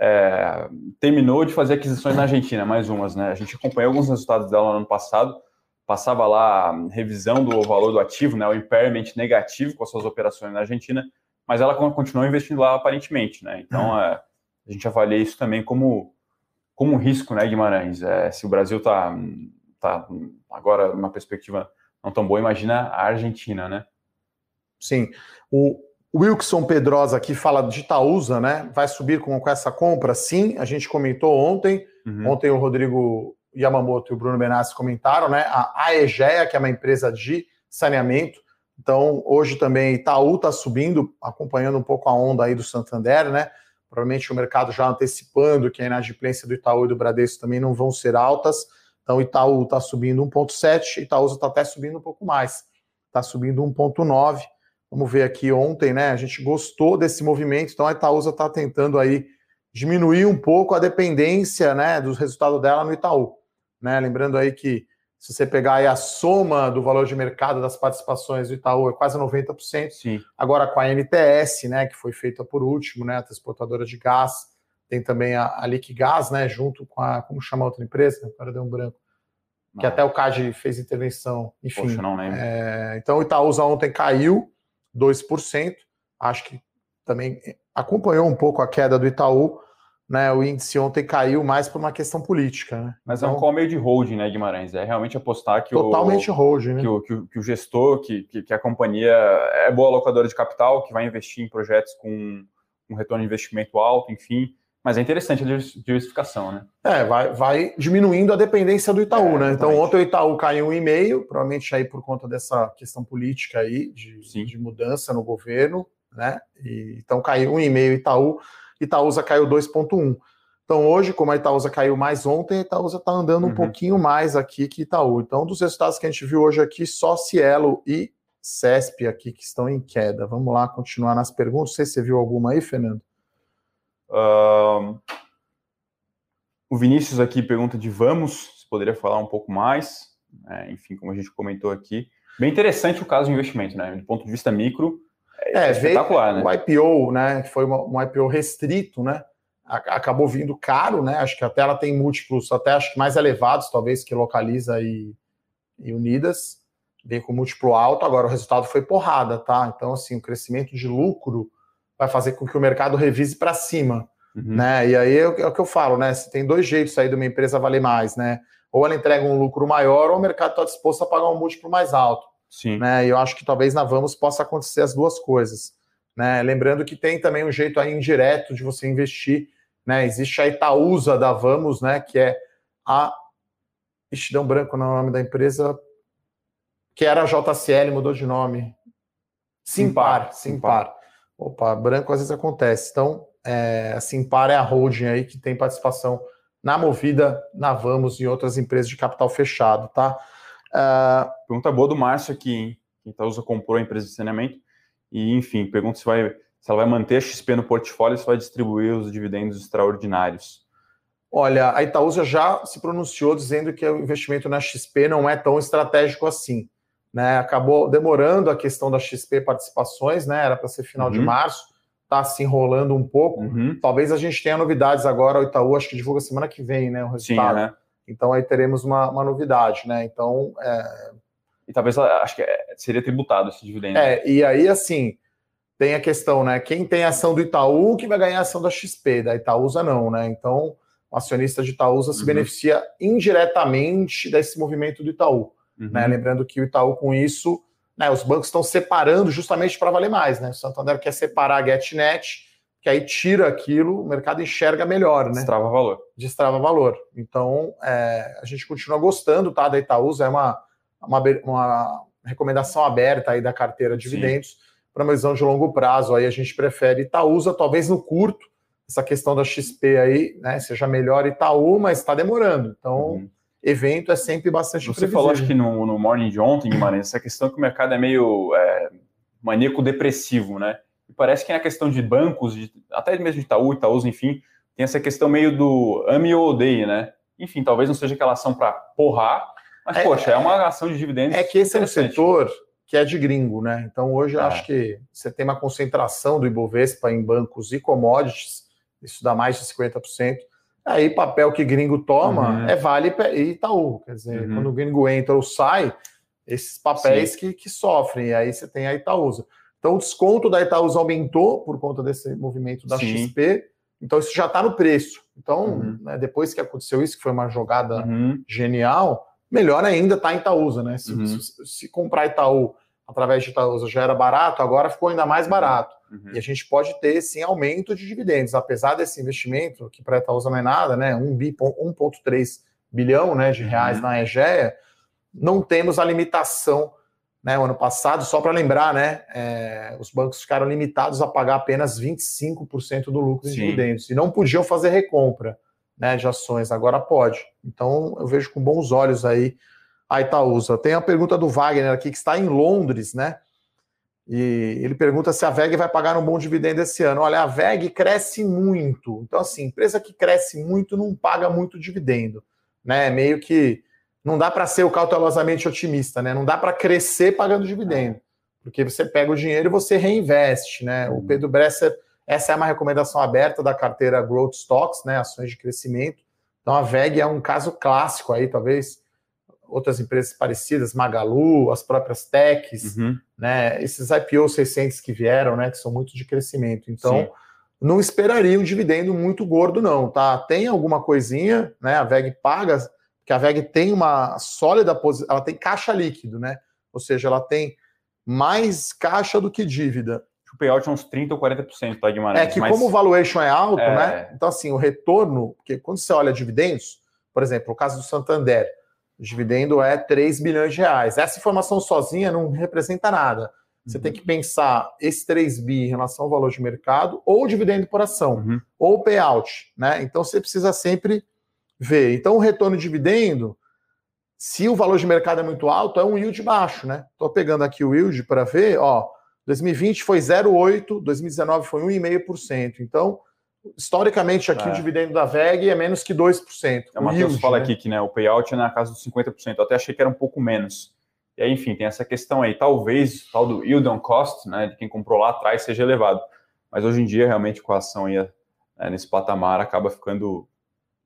é, terminou de fazer aquisições na Argentina, mais umas, né? A gente acompanhou alguns resultados dela no ano passado, passava lá a revisão do valor do ativo, né, o impairment negativo com as suas operações na Argentina, mas ela continuou investindo lá aparentemente, né? Então uhum. é, a gente avalia isso também como como um risco, né, Guimarães? É, se o Brasil está tá agora numa perspectiva não tão boa, imagina a Argentina, né? Sim. O Wilson Pedrosa aqui fala de Itaúsa, né? Vai subir com, com essa compra? Sim, a gente comentou ontem. Uhum. Ontem o Rodrigo Yamamoto e o Bruno Benassi comentaram, né? A AEGEA, que é uma empresa de saneamento. Então, hoje também Itaú está subindo, acompanhando um pouco a onda aí do Santander, né? Provavelmente o mercado já antecipando que a inadimplência do Itaú e do Bradesco também não vão ser altas. Então, Itaú está subindo 1,7, Itaúsa está até subindo um pouco mais. Está subindo 1,9. Vamos ver aqui ontem, né? A gente gostou desse movimento, então a Itaúsa está tentando aí diminuir um pouco a dependência né, dos resultados dela no Itaú. Né? Lembrando aí que se você pegar aí a soma do valor de mercado das participações do Itaú é quase 90%. Sim. Agora com a NTS, né, que foi feita por último, né, a transportadora de gás, tem também a, a Liquigás, né, junto com a, como chama a outra empresa? Agora deu um branco. Não. Que até o CAD fez intervenção, enfim. Poxa, não lembro. É, então o Itaúsa ontem caiu 2%, acho que também acompanhou um pouco a queda do Itaú, né, o índice ontem caiu mais por uma questão política. Né? Mas então, é um call meio de holding, né, Guimarães? É realmente apostar que totalmente o, holding, né? que, o, que, o, que o gestor, que, que, que, a companhia é boa locadora de capital, que vai investir em projetos com um retorno de investimento alto, enfim. Mas é interessante a diversificação, né? É, vai, vai diminuindo a dependência do Itaú, é, né? Então ontem o Itaú caiu um e meio, provavelmente aí por conta dessa questão política aí, de, de mudança no governo, né? E, então caiu um e meio Itaú. Itaúsa caiu 2,1. Então, hoje, como a Itaúsa caiu mais ontem, a Itaúsa está andando um uhum. pouquinho mais aqui que Itaú. Então, dos resultados que a gente viu hoje aqui, só Cielo e CESP aqui que estão em queda. Vamos lá continuar nas perguntas. Não sei se você viu alguma aí, Fernando. Uh, o Vinícius aqui pergunta de Vamos, se poderia falar um pouco mais. É, enfim, como a gente comentou aqui. Bem interessante o caso de investimento, né? Do ponto de vista micro, é, é espetacular, veio, né? O IPO, né? Que foi um IPO restrito, né? Acabou vindo caro, né? Acho que até ela tem múltiplos, até acho que mais elevados, talvez, que Localiza e, e Unidas. Vem com múltiplo alto, agora o resultado foi porrada, tá? Então, assim, o crescimento de lucro vai fazer com que o mercado revise para cima. Uhum. Né? E aí é, é o que eu falo, né? Se tem dois jeitos aí de uma empresa valer mais, né? Ou ela entrega um lucro maior, ou o mercado está disposto a pagar um múltiplo mais alto. Sim. Né? E eu acho que talvez na Vamos possa acontecer as duas coisas. Né? Lembrando que tem também um jeito aí indireto de você investir. Né? Existe a Itaúsa da Vamos, né? Que é a. Ixi, deu um branco no nome da empresa. Que era a JCL, mudou de nome. Simpar. Simpar. Simpar. Opa, branco às vezes acontece. Então, é, a Simpar é a holding aí que tem participação na Movida, na Vamos e outras empresas de capital fechado, tá? Uh... Pergunta boa do Márcio aqui, hein? Quem Itaúsa comprou a empresa de saneamento e, enfim, pergunta se, vai, se ela vai manter a XP no portfólio e se vai distribuir os dividendos extraordinários. Olha, a Itaúsa já se pronunciou dizendo que o investimento na XP não é tão estratégico assim. Né? Acabou demorando a questão da XP participações, né? Era para ser final uhum. de março está se enrolando um pouco. Uhum. Talvez a gente tenha novidades agora. O Itaú acho que divulga semana que vem, né? O resultado. Sim, né? Então aí teremos uma, uma novidade, né? Então. É... E talvez acho que é, seria tributado esse dividendo. É, e aí assim. Tem a questão, né? Quem tem ação do Itaú que vai ganhar a ação da XP, da Itaúsa não, né? Então, o acionista de Itaúsa se uhum. beneficia indiretamente desse movimento do Itaú. Uhum. Né? Lembrando que o Itaú, com isso, né, os bancos estão separando justamente para valer mais, né? O Santander quer separar a GetNet, que aí tira aquilo, o mercado enxerga melhor, né? Destrava valor. Destrava valor. Então, é, a gente continua gostando, tá? Da Itaúsa, é uma, uma, uma recomendação aberta aí da carteira de dividendos. Para uma visão de longo prazo, aí a gente prefere Itaúsa, talvez no curto, essa questão da XP aí, né? Seja melhor Itaú, mas está demorando. Então. Uhum evento é sempre bastante Você falou, acho que no, no Morning de ontem, Guimarães, essa questão que o mercado é meio é, maníaco depressivo, né? Parece que é a questão de bancos, de, até mesmo de Itaú, Itaús, enfim, tem essa questão meio do ame ou odeie, né? Enfim, talvez não seja aquela ação para porrar, mas, é, poxa, é uma ação de dividendos. É que esse é um setor que é de gringo, né? Então, hoje eu é. acho que você tem uma concentração do Ibovespa em bancos e commodities, isso dá mais de 50%. Aí, papel que gringo toma uhum. é Vale e Itaú. Quer dizer, uhum. quando o gringo entra ou sai, esses papéis que, que sofrem. E aí você tem a Itaúsa. Então, o desconto da Itaúsa aumentou por conta desse movimento da Sim. XP. Então, isso já está no preço. Então, uhum. né, depois que aconteceu isso, que foi uma jogada uhum. genial, melhor ainda está em Itaúsa, né? Se, uhum. se, se, comprar Itaú através de Itaúsa já era barato, agora ficou ainda mais barato. Uhum. E a gente pode ter, sim, aumento de dividendos, apesar desse investimento, que para Itaúsa não é nada, né? 1,3 bilhão né, de reais uhum. na EGEA, não temos a limitação. Né, o ano passado, só para lembrar, né, é, os bancos ficaram limitados a pagar apenas 25% do lucro de dividendos e não podiam fazer recompra né, de ações, agora pode. Então eu vejo com bons olhos aí a Itaúsa. Tem a pergunta do Wagner aqui, que está em Londres, né? E ele pergunta se a VEG vai pagar um bom dividendo esse ano. Olha, a VEG cresce muito. Então, assim, empresa que cresce muito não paga muito dividendo. Né? Meio que não dá para ser o cautelosamente otimista, né? Não dá para crescer pagando dividendo. Porque você pega o dinheiro e você reinveste, né? O uhum. Pedro Bresser, essa é uma recomendação aberta da carteira Growth Stocks, né? Ações de crescimento. Então a VEG é um caso clássico aí, talvez outras empresas parecidas, Magalu, as próprias techs, uhum. né? Esses IPOs recentes que vieram, né? Que são muito de crescimento. Então, Sim. não esperaria um dividendo muito gordo, não, tá? Tem alguma coisinha, né? A VEG paga, que a VEG tem uma sólida posição, ela tem caixa líquido, né? Ou seja, ela tem mais caixa do que dívida. O payout é uns 30% ou 40%, tá, Guimarães? É que mas... como o valuation é alto, é... né? Então, assim, o retorno, porque quando você olha dividendos, por exemplo, o caso do Santander, o dividendo é 3 bilhões de reais. Essa informação sozinha não representa nada. Você uhum. tem que pensar esse 3 bi em relação ao valor de mercado, ou dividendo por ação, uhum. ou payout. Né? Então você precisa sempre ver. Então, o retorno de dividendo, Se o valor de mercado é muito alto, é um yield baixo, né? Estou pegando aqui o yield para ver, ó, 2020 foi 0,8, 2019 foi 1,5%. Então, historicamente aqui é. o dividendo da VEG é menos que 2%. É, o Matheus fala né? aqui que né, o payout é na casa dos 50%. Eu até achei que era um pouco menos. E aí, enfim, tem essa questão aí. Talvez o tal do yield on cost, né, de quem comprou lá atrás, seja elevado. Mas hoje em dia, realmente, com a ação aí, né, nesse patamar, acaba ficando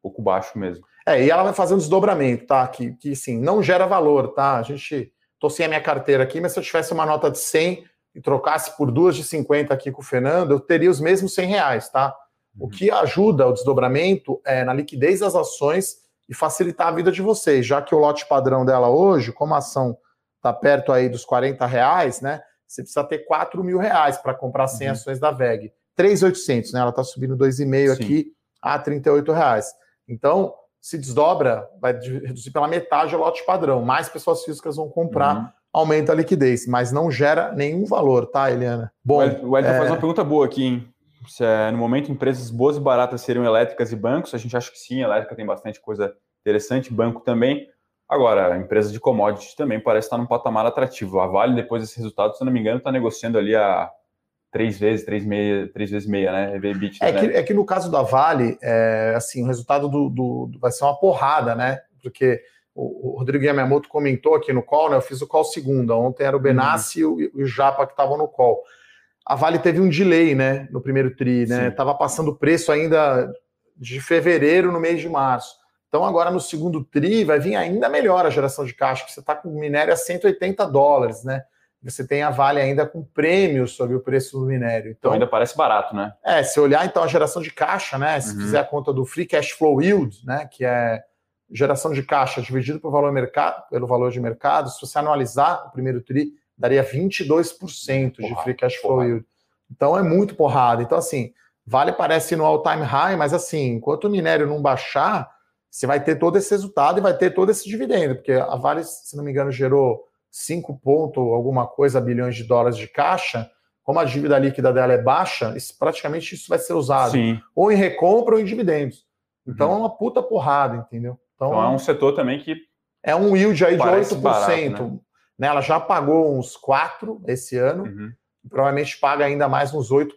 pouco baixo mesmo. É, e ela vai fazer um desdobramento, tá? Que, que sim, não gera valor, tá? A gente. Tô sem a minha carteira aqui, mas se eu tivesse uma nota de 100 e trocasse por duas de 50 aqui com o Fernando, eu teria os mesmos 100 reais, tá? O uhum. que ajuda o desdobramento é na liquidez das ações e facilitar a vida de vocês, já que o lote padrão dela hoje, como a ação está perto aí dos 40 reais, né? Você precisa ter 4 mil reais para comprar 100 uhum. ações da VEG. 3,800, né? Ela está subindo 2,5 aqui a 38 reais. Então, se desdobra, vai reduzir pela metade o lote padrão. Mais pessoas físicas vão comprar, uhum. aumenta a liquidez, mas não gera nenhum valor, tá, Eliana? Bom, o Elton é... faz uma pergunta boa aqui, hein? Se é, no momento empresas boas e baratas seriam elétricas e bancos, a gente acha que sim, elétrica tem bastante coisa interessante, banco também. Agora, a empresa de commodities também parece estar num patamar atrativo. A Vale, depois desse resultado, se não me engano, está negociando ali a três vezes, três, meia, três vezes meia, né? EV/EBITDA. É, que, né? é que no caso da Vale, é, assim, o resultado do, do, vai ser uma porrada, né? Porque o, o Rodrigo Yamamoto comentou aqui no call, né? Eu fiz o call segunda. Ontem era o Benassi uhum. e o, o Japa que estavam no call. A Vale teve um delay, né? No primeiro tri, né? Sim. Tava passando preço ainda de fevereiro no mês de março. Então, agora no segundo TRI, vai vir ainda melhor a geração de caixa, que você está com minério a 180 dólares, né? Você tem a Vale ainda com prêmio sobre o preço do minério. Então, então, ainda parece barato, né? É, se olhar então a geração de caixa, né? Se uhum. fizer a conta do Free Cash Flow Yield, né? Que é geração de caixa dividido pelo valor, mercado, pelo valor de mercado, se você anualizar o primeiro TRI, daria 22% porra, de Free Cash Flow porra. Yield. Então é muito porrada. Então, assim, Vale parece no all-time high, mas assim, enquanto o minério não baixar você vai ter todo esse resultado e vai ter todo esse dividendo, porque a Vale, se não me engano, gerou 5 ponto alguma coisa bilhões de dólares de caixa. Como a dívida líquida dela é baixa, isso, praticamente isso vai ser usado Sim. ou em recompra ou em dividendos. Então uhum. é uma puta porrada, entendeu? Então, então, é um setor também que é um yield aí de 8%. Barato, né? né? Ela já pagou uns 4 esse ano, uhum. provavelmente paga ainda mais uns 8%,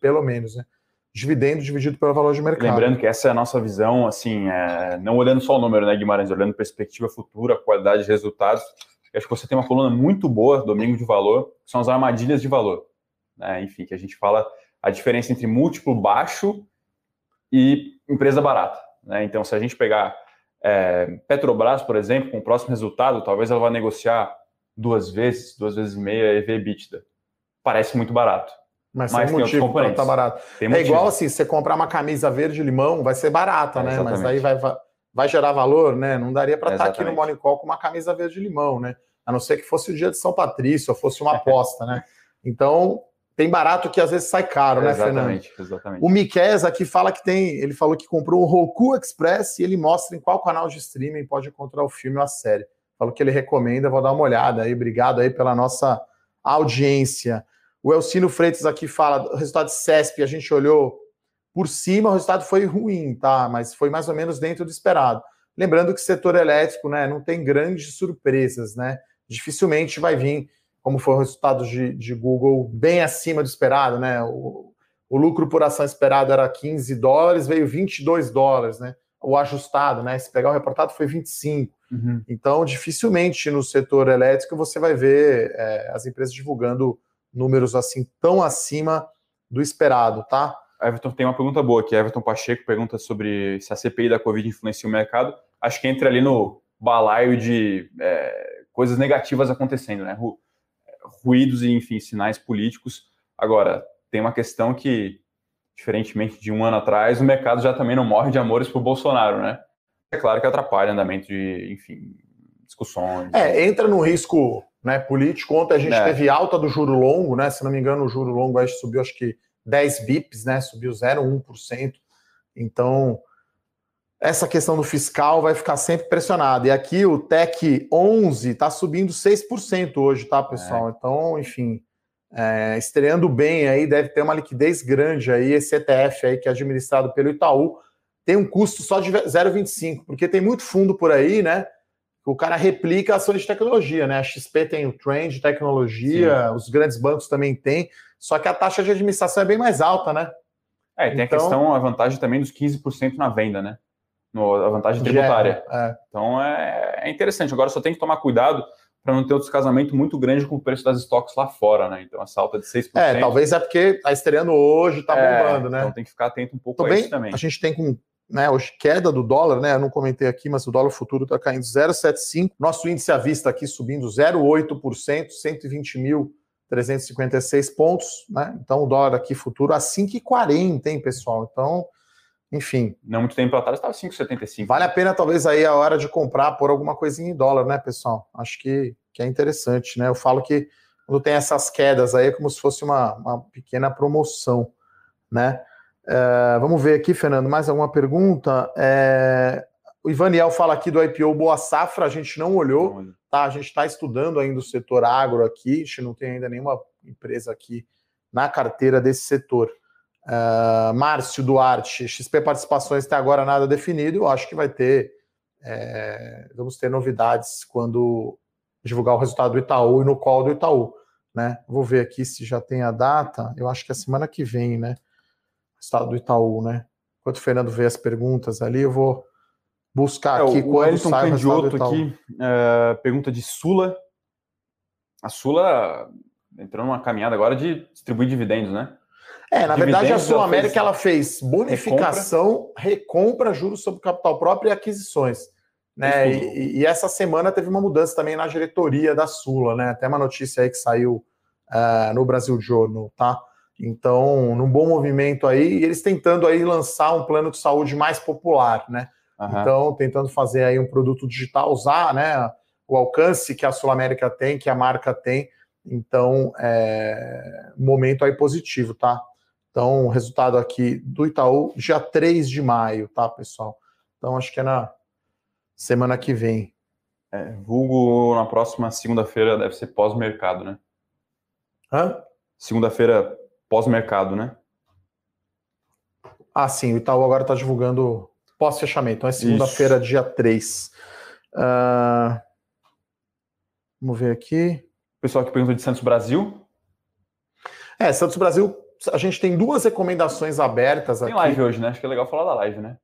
pelo menos, né? dividendo dividido pelo valor de mercado. Lembrando que essa é a nossa visão, assim, é, não olhando só o número, né, Guimarães, olhando perspectiva futura, qualidade de resultados. Eu acho que você tem uma coluna muito boa, Domingo de Valor, que são as armadilhas de valor. Né? Enfim, que a gente fala a diferença entre múltiplo baixo e empresa barata. Né? Então, se a gente pegar é, Petrobras, por exemplo, com o próximo resultado, talvez ela vá negociar duas vezes, duas vezes e meia EV EBITDA. Parece muito barato. Mas, mas tem motivo para tá barato. Tem é igual assim, você comprar uma camisa verde limão, vai ser barata, é, né? Exatamente. Mas aí vai, vai, vai, gerar valor, né? Não daria para estar tá aqui no Morning Call com uma camisa verde limão, né? A não ser que fosse o dia de São Patrício, ou fosse uma [laughs] aposta, né? Então, tem barato que às vezes sai caro, né, exatamente, Fernando? Exatamente. O Miquel aqui fala que tem, ele falou que comprou o Roku Express e ele mostra em qual canal de streaming pode encontrar o filme ou a série. Falou que ele recomenda, vou dar uma olhada aí. Obrigado aí pela nossa audiência. O Elcino Freitas aqui fala, o resultado de CESP, a gente olhou por cima, o resultado foi ruim, tá? Mas foi mais ou menos dentro do esperado. Lembrando que o setor elétrico, né, não tem grandes surpresas, né? Dificilmente vai vir, como foi o resultado de, de Google, bem acima do esperado, né? O, o lucro por ação esperado era 15 dólares, veio 22 dólares, né? O ajustado, né? Se pegar o reportado foi 25. Uhum. Então, dificilmente no setor elétrico você vai ver é, as empresas divulgando números assim tão acima do esperado, tá? Everton tem uma pergunta boa aqui. Everton Pacheco pergunta sobre se a CPI da Covid influencia o mercado. Acho que entra ali no balaio de é, coisas negativas acontecendo, né? Ru ruídos e, enfim, sinais políticos. Agora, tem uma questão que, diferentemente de um ano atrás, o mercado já também não morre de amores por Bolsonaro, né? É claro que atrapalha o andamento de, enfim, discussões. É, entra no risco né, político. Ontem a gente é. teve alta do juro longo, né? Se não me engano, o juro longo aí subiu acho que 10 bips, né? Subiu 0,1%. Então, essa questão do fiscal vai ficar sempre pressionada. E aqui o TEC 11 está subindo 6% hoje, tá, pessoal? É. Então, enfim, é, estreando bem aí, deve ter uma liquidez grande aí, esse ETF aí que é administrado pelo Itaú, tem um custo só de 0,25, porque tem muito fundo por aí, né? o cara replica ações de tecnologia, né? A XP tem o trend de tecnologia, Sim. os grandes bancos também têm, só que a taxa de administração é bem mais alta, né? É, tem então, a questão, a vantagem também dos 15% na venda, né? No, a vantagem tributária. É. Então é, é, interessante. Agora só tem que tomar cuidado para não ter outro casamento muito grande com o preço das estoques lá fora, né? Então essa alta de 6%. É, talvez é porque está estreando hoje, está é, bombando, né? Então tem que ficar atento um pouco também, a isso também. A gente tem com né, hoje queda do dólar, né? Eu não comentei aqui, mas o dólar futuro está caindo 0,75. Nosso índice à vista aqui subindo 0,8%, 120.356 pontos, né? Então o dólar aqui futuro a 5,40, hein, pessoal? Então, enfim. Não muito tempo atrás estava 5,75. Vale a pena talvez aí a hora de comprar por alguma coisinha em dólar, né, pessoal? Acho que, que é interessante, né? Eu falo que quando tem essas quedas aí é como se fosse uma, uma pequena promoção, né? É, vamos ver aqui, Fernando, mais alguma pergunta? É, o Ivaniel fala aqui do IPO Boa Safra, a gente não olhou, tá? A gente está estudando ainda o setor agro aqui, a gente não tem ainda nenhuma empresa aqui na carteira desse setor. Uh, Márcio Duarte, XP Participações até agora nada definido, eu acho que vai ter, é, vamos ter novidades quando divulgar o resultado do Itaú e no call do Itaú, né? Vou ver aqui se já tem a data, eu acho que é semana que vem, né? estado do Itaú, né? Enquanto o Fernando vê as perguntas ali, eu vou buscar é, aqui. O Wellington Candioto aqui, é, pergunta de Sula. A Sula entrou numa caminhada agora de distribuir dividendos, né? É, na dividendos, verdade a Sul América ela fez, bonificação, recompra. recompra, juros sobre capital próprio e aquisições. Né? E, e, essa semana teve uma mudança também na diretoria da Sula, né? Até uma notícia aí que saiu uh, no Brasil Journal, tá? Então, num bom movimento aí, e eles tentando aí lançar um plano de saúde mais popular, né? Uhum. Então, tentando fazer aí um produto digital, usar, né, o alcance que a Sul América tem, que a marca tem. Então, é momento aí positivo, tá? Então, o resultado aqui do Itaú, dia 3 de maio, tá, pessoal? Então, acho que é na semana que vem. É, vulgo na próxima segunda-feira deve ser pós-mercado, né? Hã? Segunda-feira pós-mercado, né? Ah, sim, o Itaú agora está divulgando pós-fechamento, então é segunda-feira, dia 3. Uh, ah, vamos ver aqui. O pessoal que perguntou de Santos Brasil. É, Santos Brasil, a gente tem duas recomendações abertas tem aqui. Tem live hoje, né? Acho que é legal falar da live, né?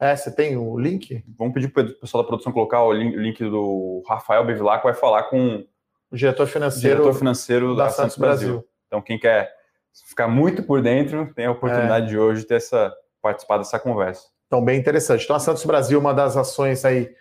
É, você tem o link? Vamos pedir para o pessoal da produção colocar o link do Rafael Bevilacqua, vai falar com o diretor financeiro, diretor financeiro da, da Santos, Santos Brasil. Brasil. Então, quem quer ficar muito por dentro, tem a oportunidade é. de hoje ter essa participar dessa conversa. Então, bem interessante. Então, a Santos Brasil, uma das ações aí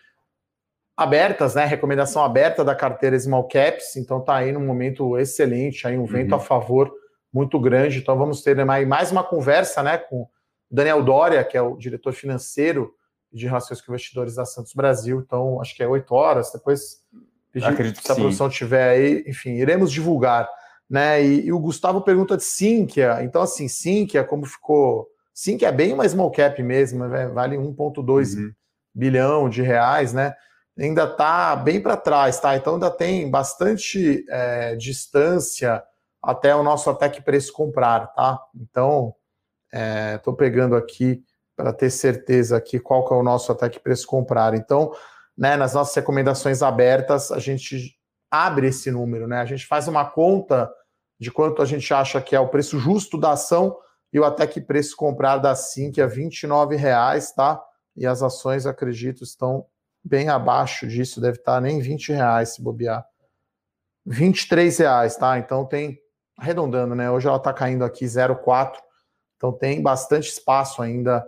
abertas, né? Recomendação aberta da carteira Small Caps. Então, tá aí num momento excelente, aí um vento uhum. a favor muito grande. Então, vamos ter mais uma conversa, né, com o Daniel Doria, que é o diretor financeiro de relações com investidores da Santos Brasil. Então, acho que é oito horas. Depois, pedir, Acredito se a produção tiver aí, enfim, iremos divulgar né? E, e, o Gustavo pergunta de Sinqia. Então, assim, Sinqia, como ficou. Sinqia é bem uma small cap mesmo, né? vale 1,2 uhum. bilhão de reais, né? Ainda está bem para trás, tá? Então ainda tem bastante é, distância até o nosso até que preço comprar, tá? Então, estou é, pegando aqui para ter certeza aqui qual que é o nosso até que preço comprar. Então, né, nas nossas recomendações abertas, a gente abre esse número, né? A gente faz uma conta de quanto a gente acha que é o preço justo da ação e o até que preço comprar da SIM, que é R$ reais, tá? E as ações, acredito, estão bem abaixo disso, deve estar nem 20 reais se bobear. 23 reais, tá? Então tem, arredondando, né? Hoje ela está caindo aqui 0,4, então tem bastante espaço ainda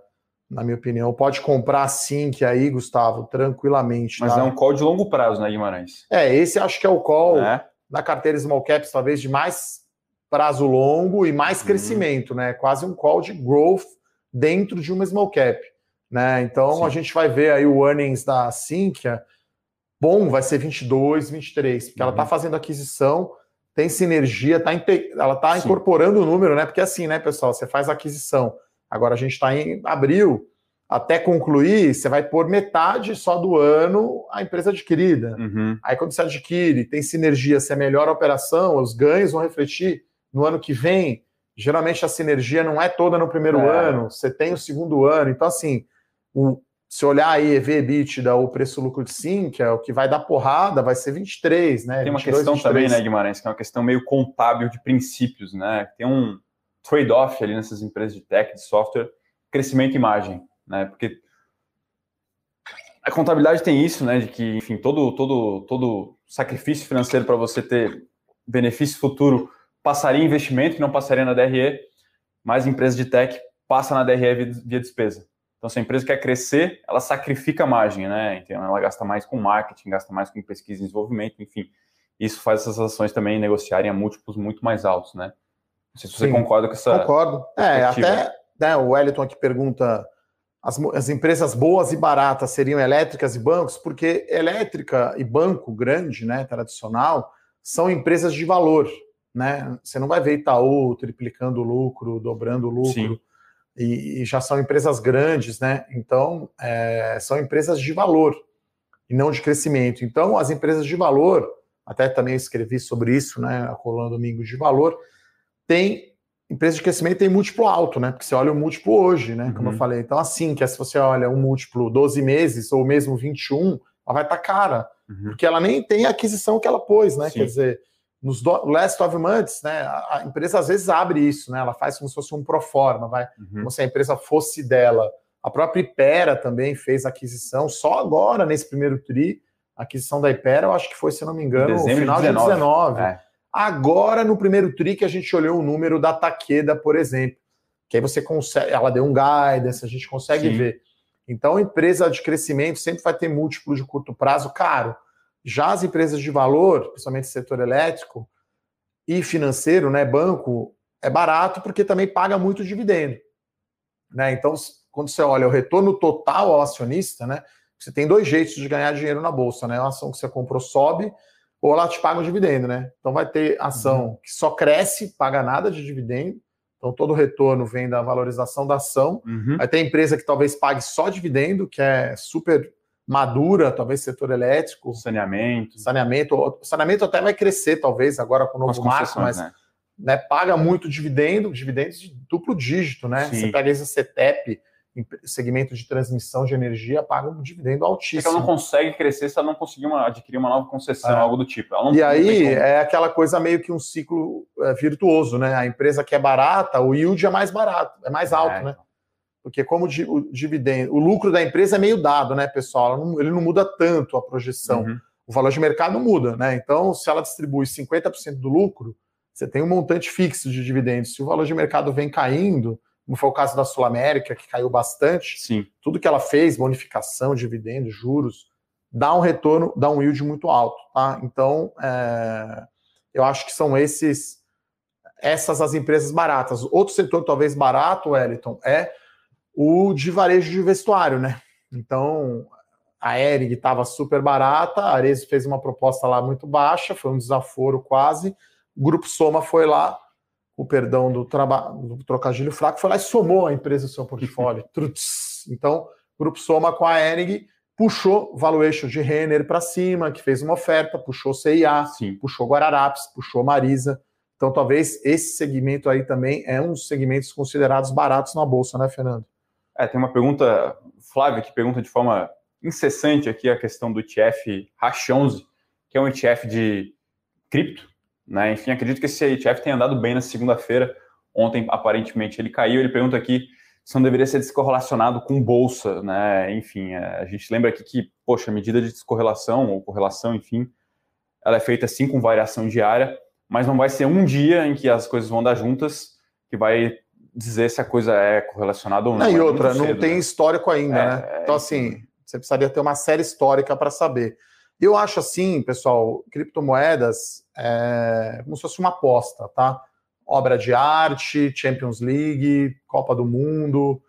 na minha opinião. Pode comprar sim, que aí, Gustavo, tranquilamente. Mas tá? é um call de longo prazo, né, Guimarães? É, esse acho que é o call é. da carteira Small Caps, talvez de mais prazo longo e mais uhum. crescimento, né? Quase um call de growth dentro de uma Small Cap. Né? Então sim. a gente vai ver aí o earnings da Sinqia. Bom, vai ser 22, 23, porque uhum. ela está fazendo aquisição, tem sinergia, tá, ela está incorporando o número, né? Porque assim, né, pessoal, você faz aquisição Agora a gente está em abril, até concluir, você vai pôr metade só do ano a empresa adquirida. Uhum. Aí quando você adquire, tem sinergia, se é melhor a operação, os ganhos vão refletir no ano que vem. Geralmente a sinergia não é toda no primeiro é. ano, você tem o segundo ano. Então, assim, o, se olhar aí EV, EBITDA ou preço lucro de sim, que é o que vai dar porrada, vai ser 23, né? Tem uma 22, questão 23. também, né, Guimarães, que é uma questão meio contábil de princípios, né? Tem um trade-off ali nessas empresas de tech, de software, crescimento e margem, né? Porque a contabilidade tem isso, né? De que, enfim, todo, todo, todo sacrifício financeiro para você ter benefício futuro passaria investimento, que não passaria na DRE, mas empresa de tech passa na DRE via, via despesa. Então, se a empresa quer crescer, ela sacrifica a margem, né? Então, ela gasta mais com marketing, gasta mais com pesquisa e desenvolvimento, enfim. Isso faz essas ações também negociarem a múltiplos muito mais altos, né? Não sei se você Sim, concorda com essa. Concordo. É, até né, o Wellington aqui pergunta: as, as, empresas boas e baratas seriam elétricas e bancos? Porque elétrica e banco grande, né, tradicional, são empresas de valor. Né? Você não vai ver Itaú triplicando o lucro, dobrando o lucro. E, e, já são empresas grandes, né? Então, é, são empresas de valor e não de crescimento. Então, as empresas de valor, até também escrevi sobre isso, né? Rolando Domingo de Valor, tem empresa de crescimento tem múltiplo alto, né? Porque você olha o múltiplo hoje, né? Como uhum. eu falei. Então, assim, que é se você olha um múltiplo 12 meses ou mesmo 21, ela vai estar tá cara. Uhum. Porque ela nem tem a aquisição que ela pôs, né? Sim. Quer dizer, nos do, last of months, né? A, empresa às vezes abre isso, né? Ela faz como se fosse um pro forma, vai, uhum. como se a empresa fosse dela. A própria Ipera também fez aquisição, só agora, nesse primeiro TRI, a aquisição da Ipera, eu acho que foi, se não me engano, no final de 19. De 19. É. Agora, no primeiro tri, que a gente olhou o número da Taqueda, por exemplo, que aí você consegue, ela deu um guidance, a gente consegue Sim. ver. Então, empresa de crescimento sempre vai ter múltiplo de curto prazo caro. Já as empresas de valor, principalmente setor elétrico e financeiro, né, banco, é barato porque também paga muito dividendo. Né? Então, quando você olha o retorno total ao acionista, né, você tem dois jeitos de ganhar dinheiro na bolsa. Né? A ação que você comprou sobe ou ela te paga um dividendo, né? Então vai ter ação uhum. que só cresce, paga nada de dividendo. Então todo o retorno vem da valorização da ação. Uhum. Vai ter empresa que talvez pague só dividendo, que é super madura, talvez setor elétrico, saneamento. Saneamento, saneamento até vai crescer talvez agora com o novo marco, mas né? Né, paga muito dividendo, dividendos de duplo dígito, né? Sim. Você pega esse CETEP, segmento de transmissão de energia paga um dividendo altíssimo. É ela não consegue crescer se ela não conseguir uma, adquirir uma nova concessão, é. algo do tipo. e aí é aquela coisa meio que um ciclo é, virtuoso, né? A empresa que é barata, o yield é mais barato, é mais alto, é. né? Porque como o dividendo, o lucro da empresa é meio dado, né, pessoal? Não, ele não muda tanto a projeção. Uhum. O valor de mercado muda, né? Então, se ela distribui 50% do lucro, você tem um montante fixo de dividendos. Se o valor de mercado vem caindo, como foi o caso da Sul América, que caiu bastante. Sim. Tudo que ela fez, bonificação, dividendos, juros, dá um retorno, dá um yield muito alto. Tá? Então, é, eu acho que são esses essas as empresas baratas. Outro setor talvez barato, Wellington, é o de varejo de vestuário, né? Então, a Erig estava super barata, a Arezzo fez uma proposta lá muito baixa, foi um desaforo quase. O Grupo Soma foi lá, o perdão do, do trocadilho fraco, foi lá e somou a empresa ao seu portfólio. [laughs] então, o Grupo Soma com a Enig puxou valuation de Renner para cima, que fez uma oferta, puxou CIA, Sim. puxou Guararapes, puxou Marisa. Então, talvez esse segmento aí também é um dos segmentos considerados baratos na bolsa, né, Fernando? É, tem uma pergunta, Flávia, que pergunta de forma incessante aqui a questão do ETF Hash11, que é um ETF de cripto, né? Enfim, acredito que esse ETF tenha andado bem na segunda-feira. Ontem, aparentemente, ele caiu. Ele pergunta aqui se não deveria ser descorrelacionado com bolsa. Né? Enfim, é, a gente lembra aqui que, poxa, a medida de descorrelação ou correlação, enfim, ela é feita sim com variação diária, mas não vai ser um dia em que as coisas vão dar juntas que vai dizer se a coisa é correlacionada ou não. não e é outra, não cedo, tem né? histórico ainda, é, né? Então, assim, você precisaria ter uma série histórica para saber. Eu acho assim, pessoal, criptomoedas é como se fosse uma aposta, tá? Obra de arte, Champions League, Copa do Mundo,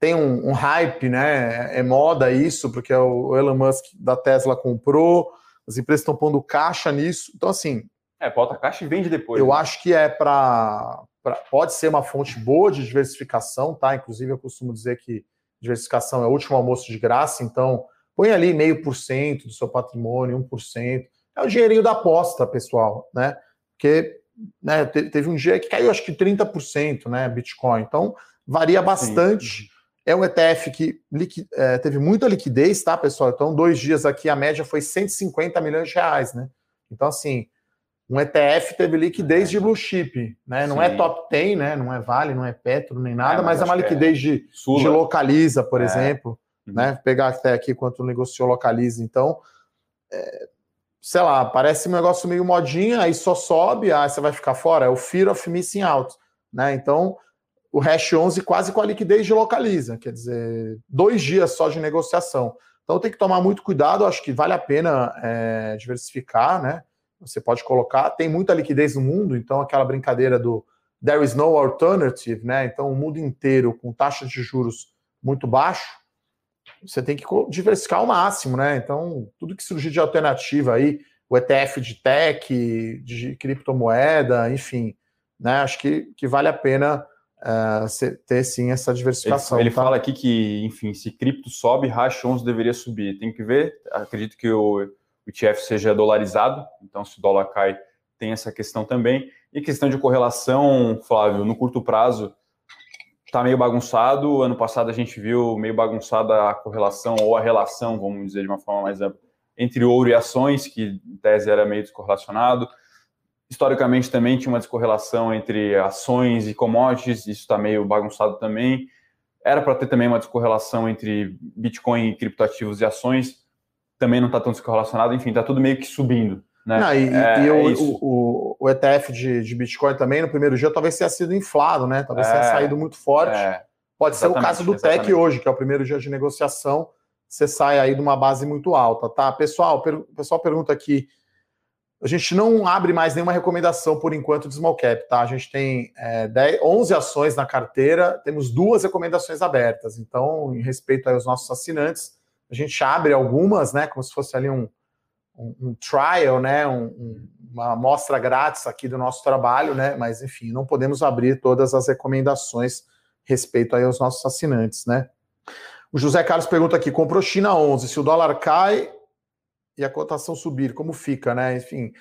tem um, um hype, né? É, é moda isso, porque o Elon Musk da Tesla comprou, as empresas estão pondo caixa nisso. Então, assim. É, bota caixa e vende depois. Eu né? acho que é para. Pode ser uma fonte boa de diversificação, tá? Inclusive, eu costumo dizer que diversificação é o último almoço de graça, então Põe ali meio por cento do seu patrimônio, 1%. É o dinheirinho da aposta, pessoal, né? Porque né, teve um dia que caiu acho que 30%, né, Bitcoin. Então, varia bastante. Sim. É um ETF que é, teve muita liquidez, tá, pessoal? Então, dois dias aqui, a média foi 150 milhões de reais, né? Então, assim, um ETF teve liquidez de blue chip, né? Não é Sim. é top 10, né? Não é Vale, não é Petro, nem nada, é, mas, mas é uma liquidez é. de, de, Localiza, por é. exemplo. Uhum. Né? Pegar até aqui quanto negociou Localiza. Então, é, sei lá, parece um negócio meio modinha, aí só sobe, aí você vai ficar fora. É o Fear of Missing Out, né? Então, o Hash 11 quase com a liquidez de Localiza, quer dizer, dois dias só de negociação. Então, tem que tomar muito cuidado, acho que vale a pena é, diversificar, né? Você pode colocar. Tem muita liquidez no mundo, então aquela brincadeira do there is no alternative, né? Então o mundo inteiro com taxas de juros muito baixo, você tem que diversificar ao máximo, né? Então tudo que surgir de alternativa aí, o ETF de tech, de criptomoeda, enfim, né? Acho que, que vale a pena uh, ter sim essa diversificação. Ele, ele tá? fala aqui que, enfim, se cripto sobe, hash 11 deveria subir. Tem que ver. Acredito que o o ETF seja dolarizado, então se o dólar cai, tem essa questão também. E questão de correlação, Flávio, no curto prazo, está meio bagunçado. Ano passado a gente viu meio bagunçada a correlação ou a relação, vamos dizer de uma forma mais ampla, entre ouro e ações, que em tese era meio descorrelacionado. Historicamente também tinha uma descorrelação entre ações e commodities, isso está meio bagunçado também. Era para ter também uma descorrelação entre Bitcoin, criptoativos e ações também não está tão descorrelacionado, enfim, está tudo meio que subindo. Né? Não, e, é, e é o, o, o, ETF de, de, Bitcoin também, no primeiro dia, talvez tenha sido inflado, né? Talvez é, tenha saído muito forte. É, Pode ser o caso do exatamente. TEC hoje, que é o primeiro dia de negociação, você sai aí de uma base muito alta, tá? Pessoal, per, o pessoal pergunta aqui, a gente não abre mais nenhuma recomendação por enquanto de small cap, tá? A gente tem é, 10, 11 ações na carteira, temos duas recomendações abertas. Então, em respeito aos nossos assinantes, a gente abre algumas, né, como se fosse ali um, um, um trial, né, um, uma amostra grátis aqui do nosso trabalho, né, mas enfim, não podemos abrir todas as recomendações respeito aí aos nossos assinantes, né. O José Carlos pergunta aqui, comprou China 11, se o dólar cai e a cotação subir, como fica, né, enfim...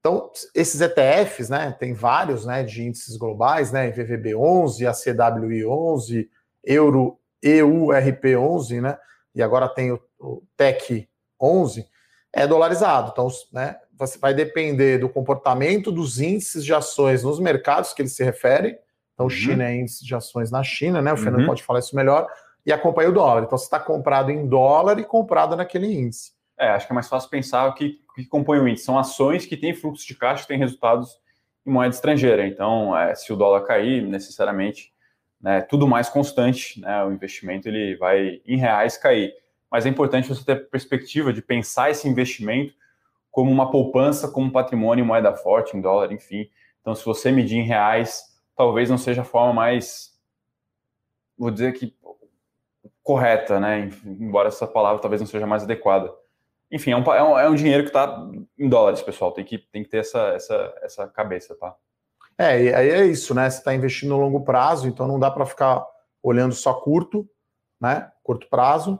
Então, esses ETFs, né, tem vários, né, de índices globais, né, VVB 11, ACWI 11, Euro EURP 11, né, e agora tem o, o TEC 11, é dolarizado. Então, né, você vai depender do comportamento dos índices de ações nos mercados que ele se refere. Então, uhum. China é índice de ações na China, né? O Fernando uhum. pode falar isso melhor. E acompanha o dólar. Então, você está comprado em dólar e comprado naquele índice. É, acho que é mais fácil pensar o que, que compõe o índice. São ações que têm fluxo de caixa, têm resultados em moeda estrangeira. Então, é, se o dólar cair, necessariamente né, tudo mais constante, né, o investimento ele vai em reais cair. Mas é importante você ter a perspectiva de pensar esse investimento como uma poupança, como patrimônio moeda forte, em dólar, enfim. Então, se você medir em reais, talvez não seja a forma mais, vou dizer que correta, né? Embora essa palavra talvez não seja mais adequada. Enfim, é um, é um, é um dinheiro que está em dólares, pessoal. Tem que, tem que ter essa, essa, essa cabeça, tá? É, e aí é isso, né? Você está investindo no longo prazo, então não dá para ficar olhando só curto, né? Curto prazo.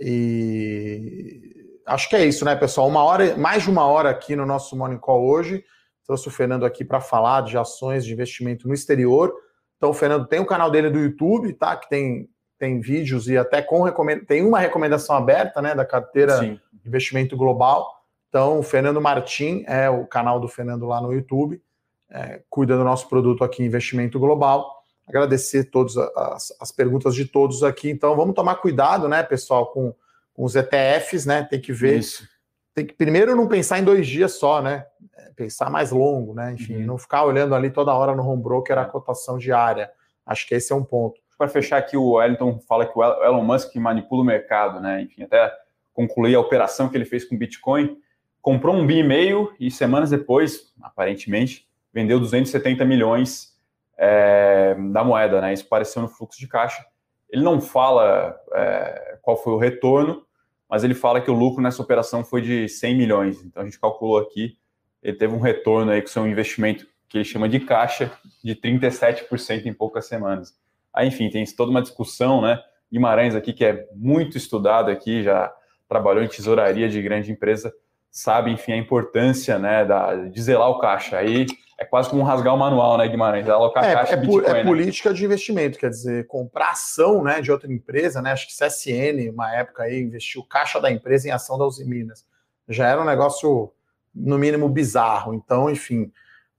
E acho que é isso, né, pessoal? Uma hora, mais de uma hora aqui no nosso Morning Call hoje. Trouxe o Fernando aqui para falar de ações de investimento no exterior. Então, o Fernando tem o canal dele do YouTube, tá? Que tem, tem vídeos e até com recomend... tem uma recomendação aberta, né? Da carteira Sim. Investimento Global. Então, o Fernando Martim é o canal do Fernando lá no YouTube é, cuida do nosso produto aqui, Investimento Global. Agradecer todas as, as, perguntas de todos aqui. Então, vamos tomar cuidado, né, pessoal, com, com os ETFs, né? Tem que ver. Isso. Tem que primeiro não pensar em dois dias só, né? É, pensar mais longo, né? Enfim, uhum. não ficar olhando ali toda hora no home broker a cotação diária. Acho que esse é um ponto. Para fechar aqui, o Wellington fala que o Elon Musk manipula o mercado, né? Enfim, até concluir a operação que ele fez com Bitcoin. Comprou um bi e meio e semanas depois, aparentemente, vendeu 270 milhões é, da moeda, né? Isso apareceu no fluxo de caixa. Ele não fala é, qual foi o retorno, mas ele fala que o lucro nessa operação foi de 100 milhões. Então a gente calculou aqui, ele teve um retorno aí com seu investimento que ele chama de caixa de 37% em poucas semanas. Aí, enfim, tem toda uma discussão, né? Guimarães aqui, que é muito estudado aqui, já trabalhou em tesouraria de grande empresa, sabe, enfim, a importância né, da, de zelar o caixa. Aí É quase como um rasgar o manual, né, Guimarães? Alocar é, caixa é, Bitcoin, é né? política de investimento, quer dizer, comprar ação né, de outra empresa, né? Acho que CSN, uma época aí, investiu caixa da empresa em ação da Uzi Minas. Já era um negócio, no mínimo, bizarro. Então, enfim,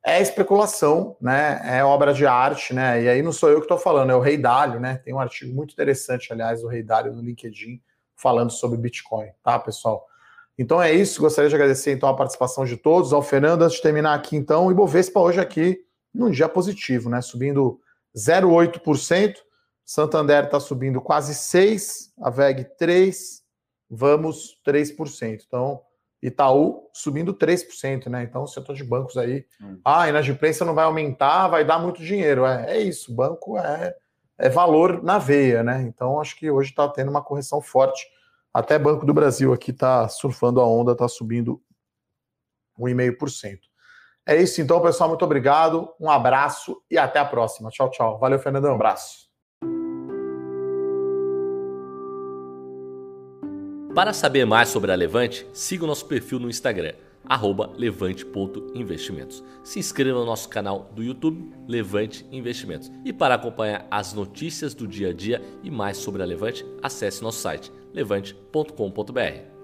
é especulação, né? É obra de arte, né? E aí não sou eu que estou falando, é o Rei Dálio, né? Tem um artigo muito interessante, aliás, do Rei Dálio no LinkedIn, falando sobre Bitcoin, tá, pessoal? Então é isso, gostaria de agradecer então a participação de todos. Ao Fernando, antes de terminar aqui então, o Ibovespa hoje aqui num dia positivo, né? Subindo 0,8%, Santander está subindo quase 6%, a VEG 3%, Vamos 3%. Então, Itaú subindo 3%, né? Então, o setor de bancos aí, hum. ah, a inadimplência não vai aumentar, vai dar muito dinheiro. É, é isso, banco é, é valor na veia, né? Então, acho que hoje está tendo uma correção forte até Banco do Brasil aqui está surfando a onda, está subindo 1,5%. É isso então, pessoal. Muito obrigado. Um abraço e até a próxima. Tchau, tchau. Valeu, Fernandão. Um abraço. Para saber mais sobre a Levante, siga o nosso perfil no Instagram, levante.investimentos. Se inscreva no nosso canal do YouTube, Levante Investimentos. E para acompanhar as notícias do dia a dia e mais sobre a Levante, acesse nosso site levante.com.br.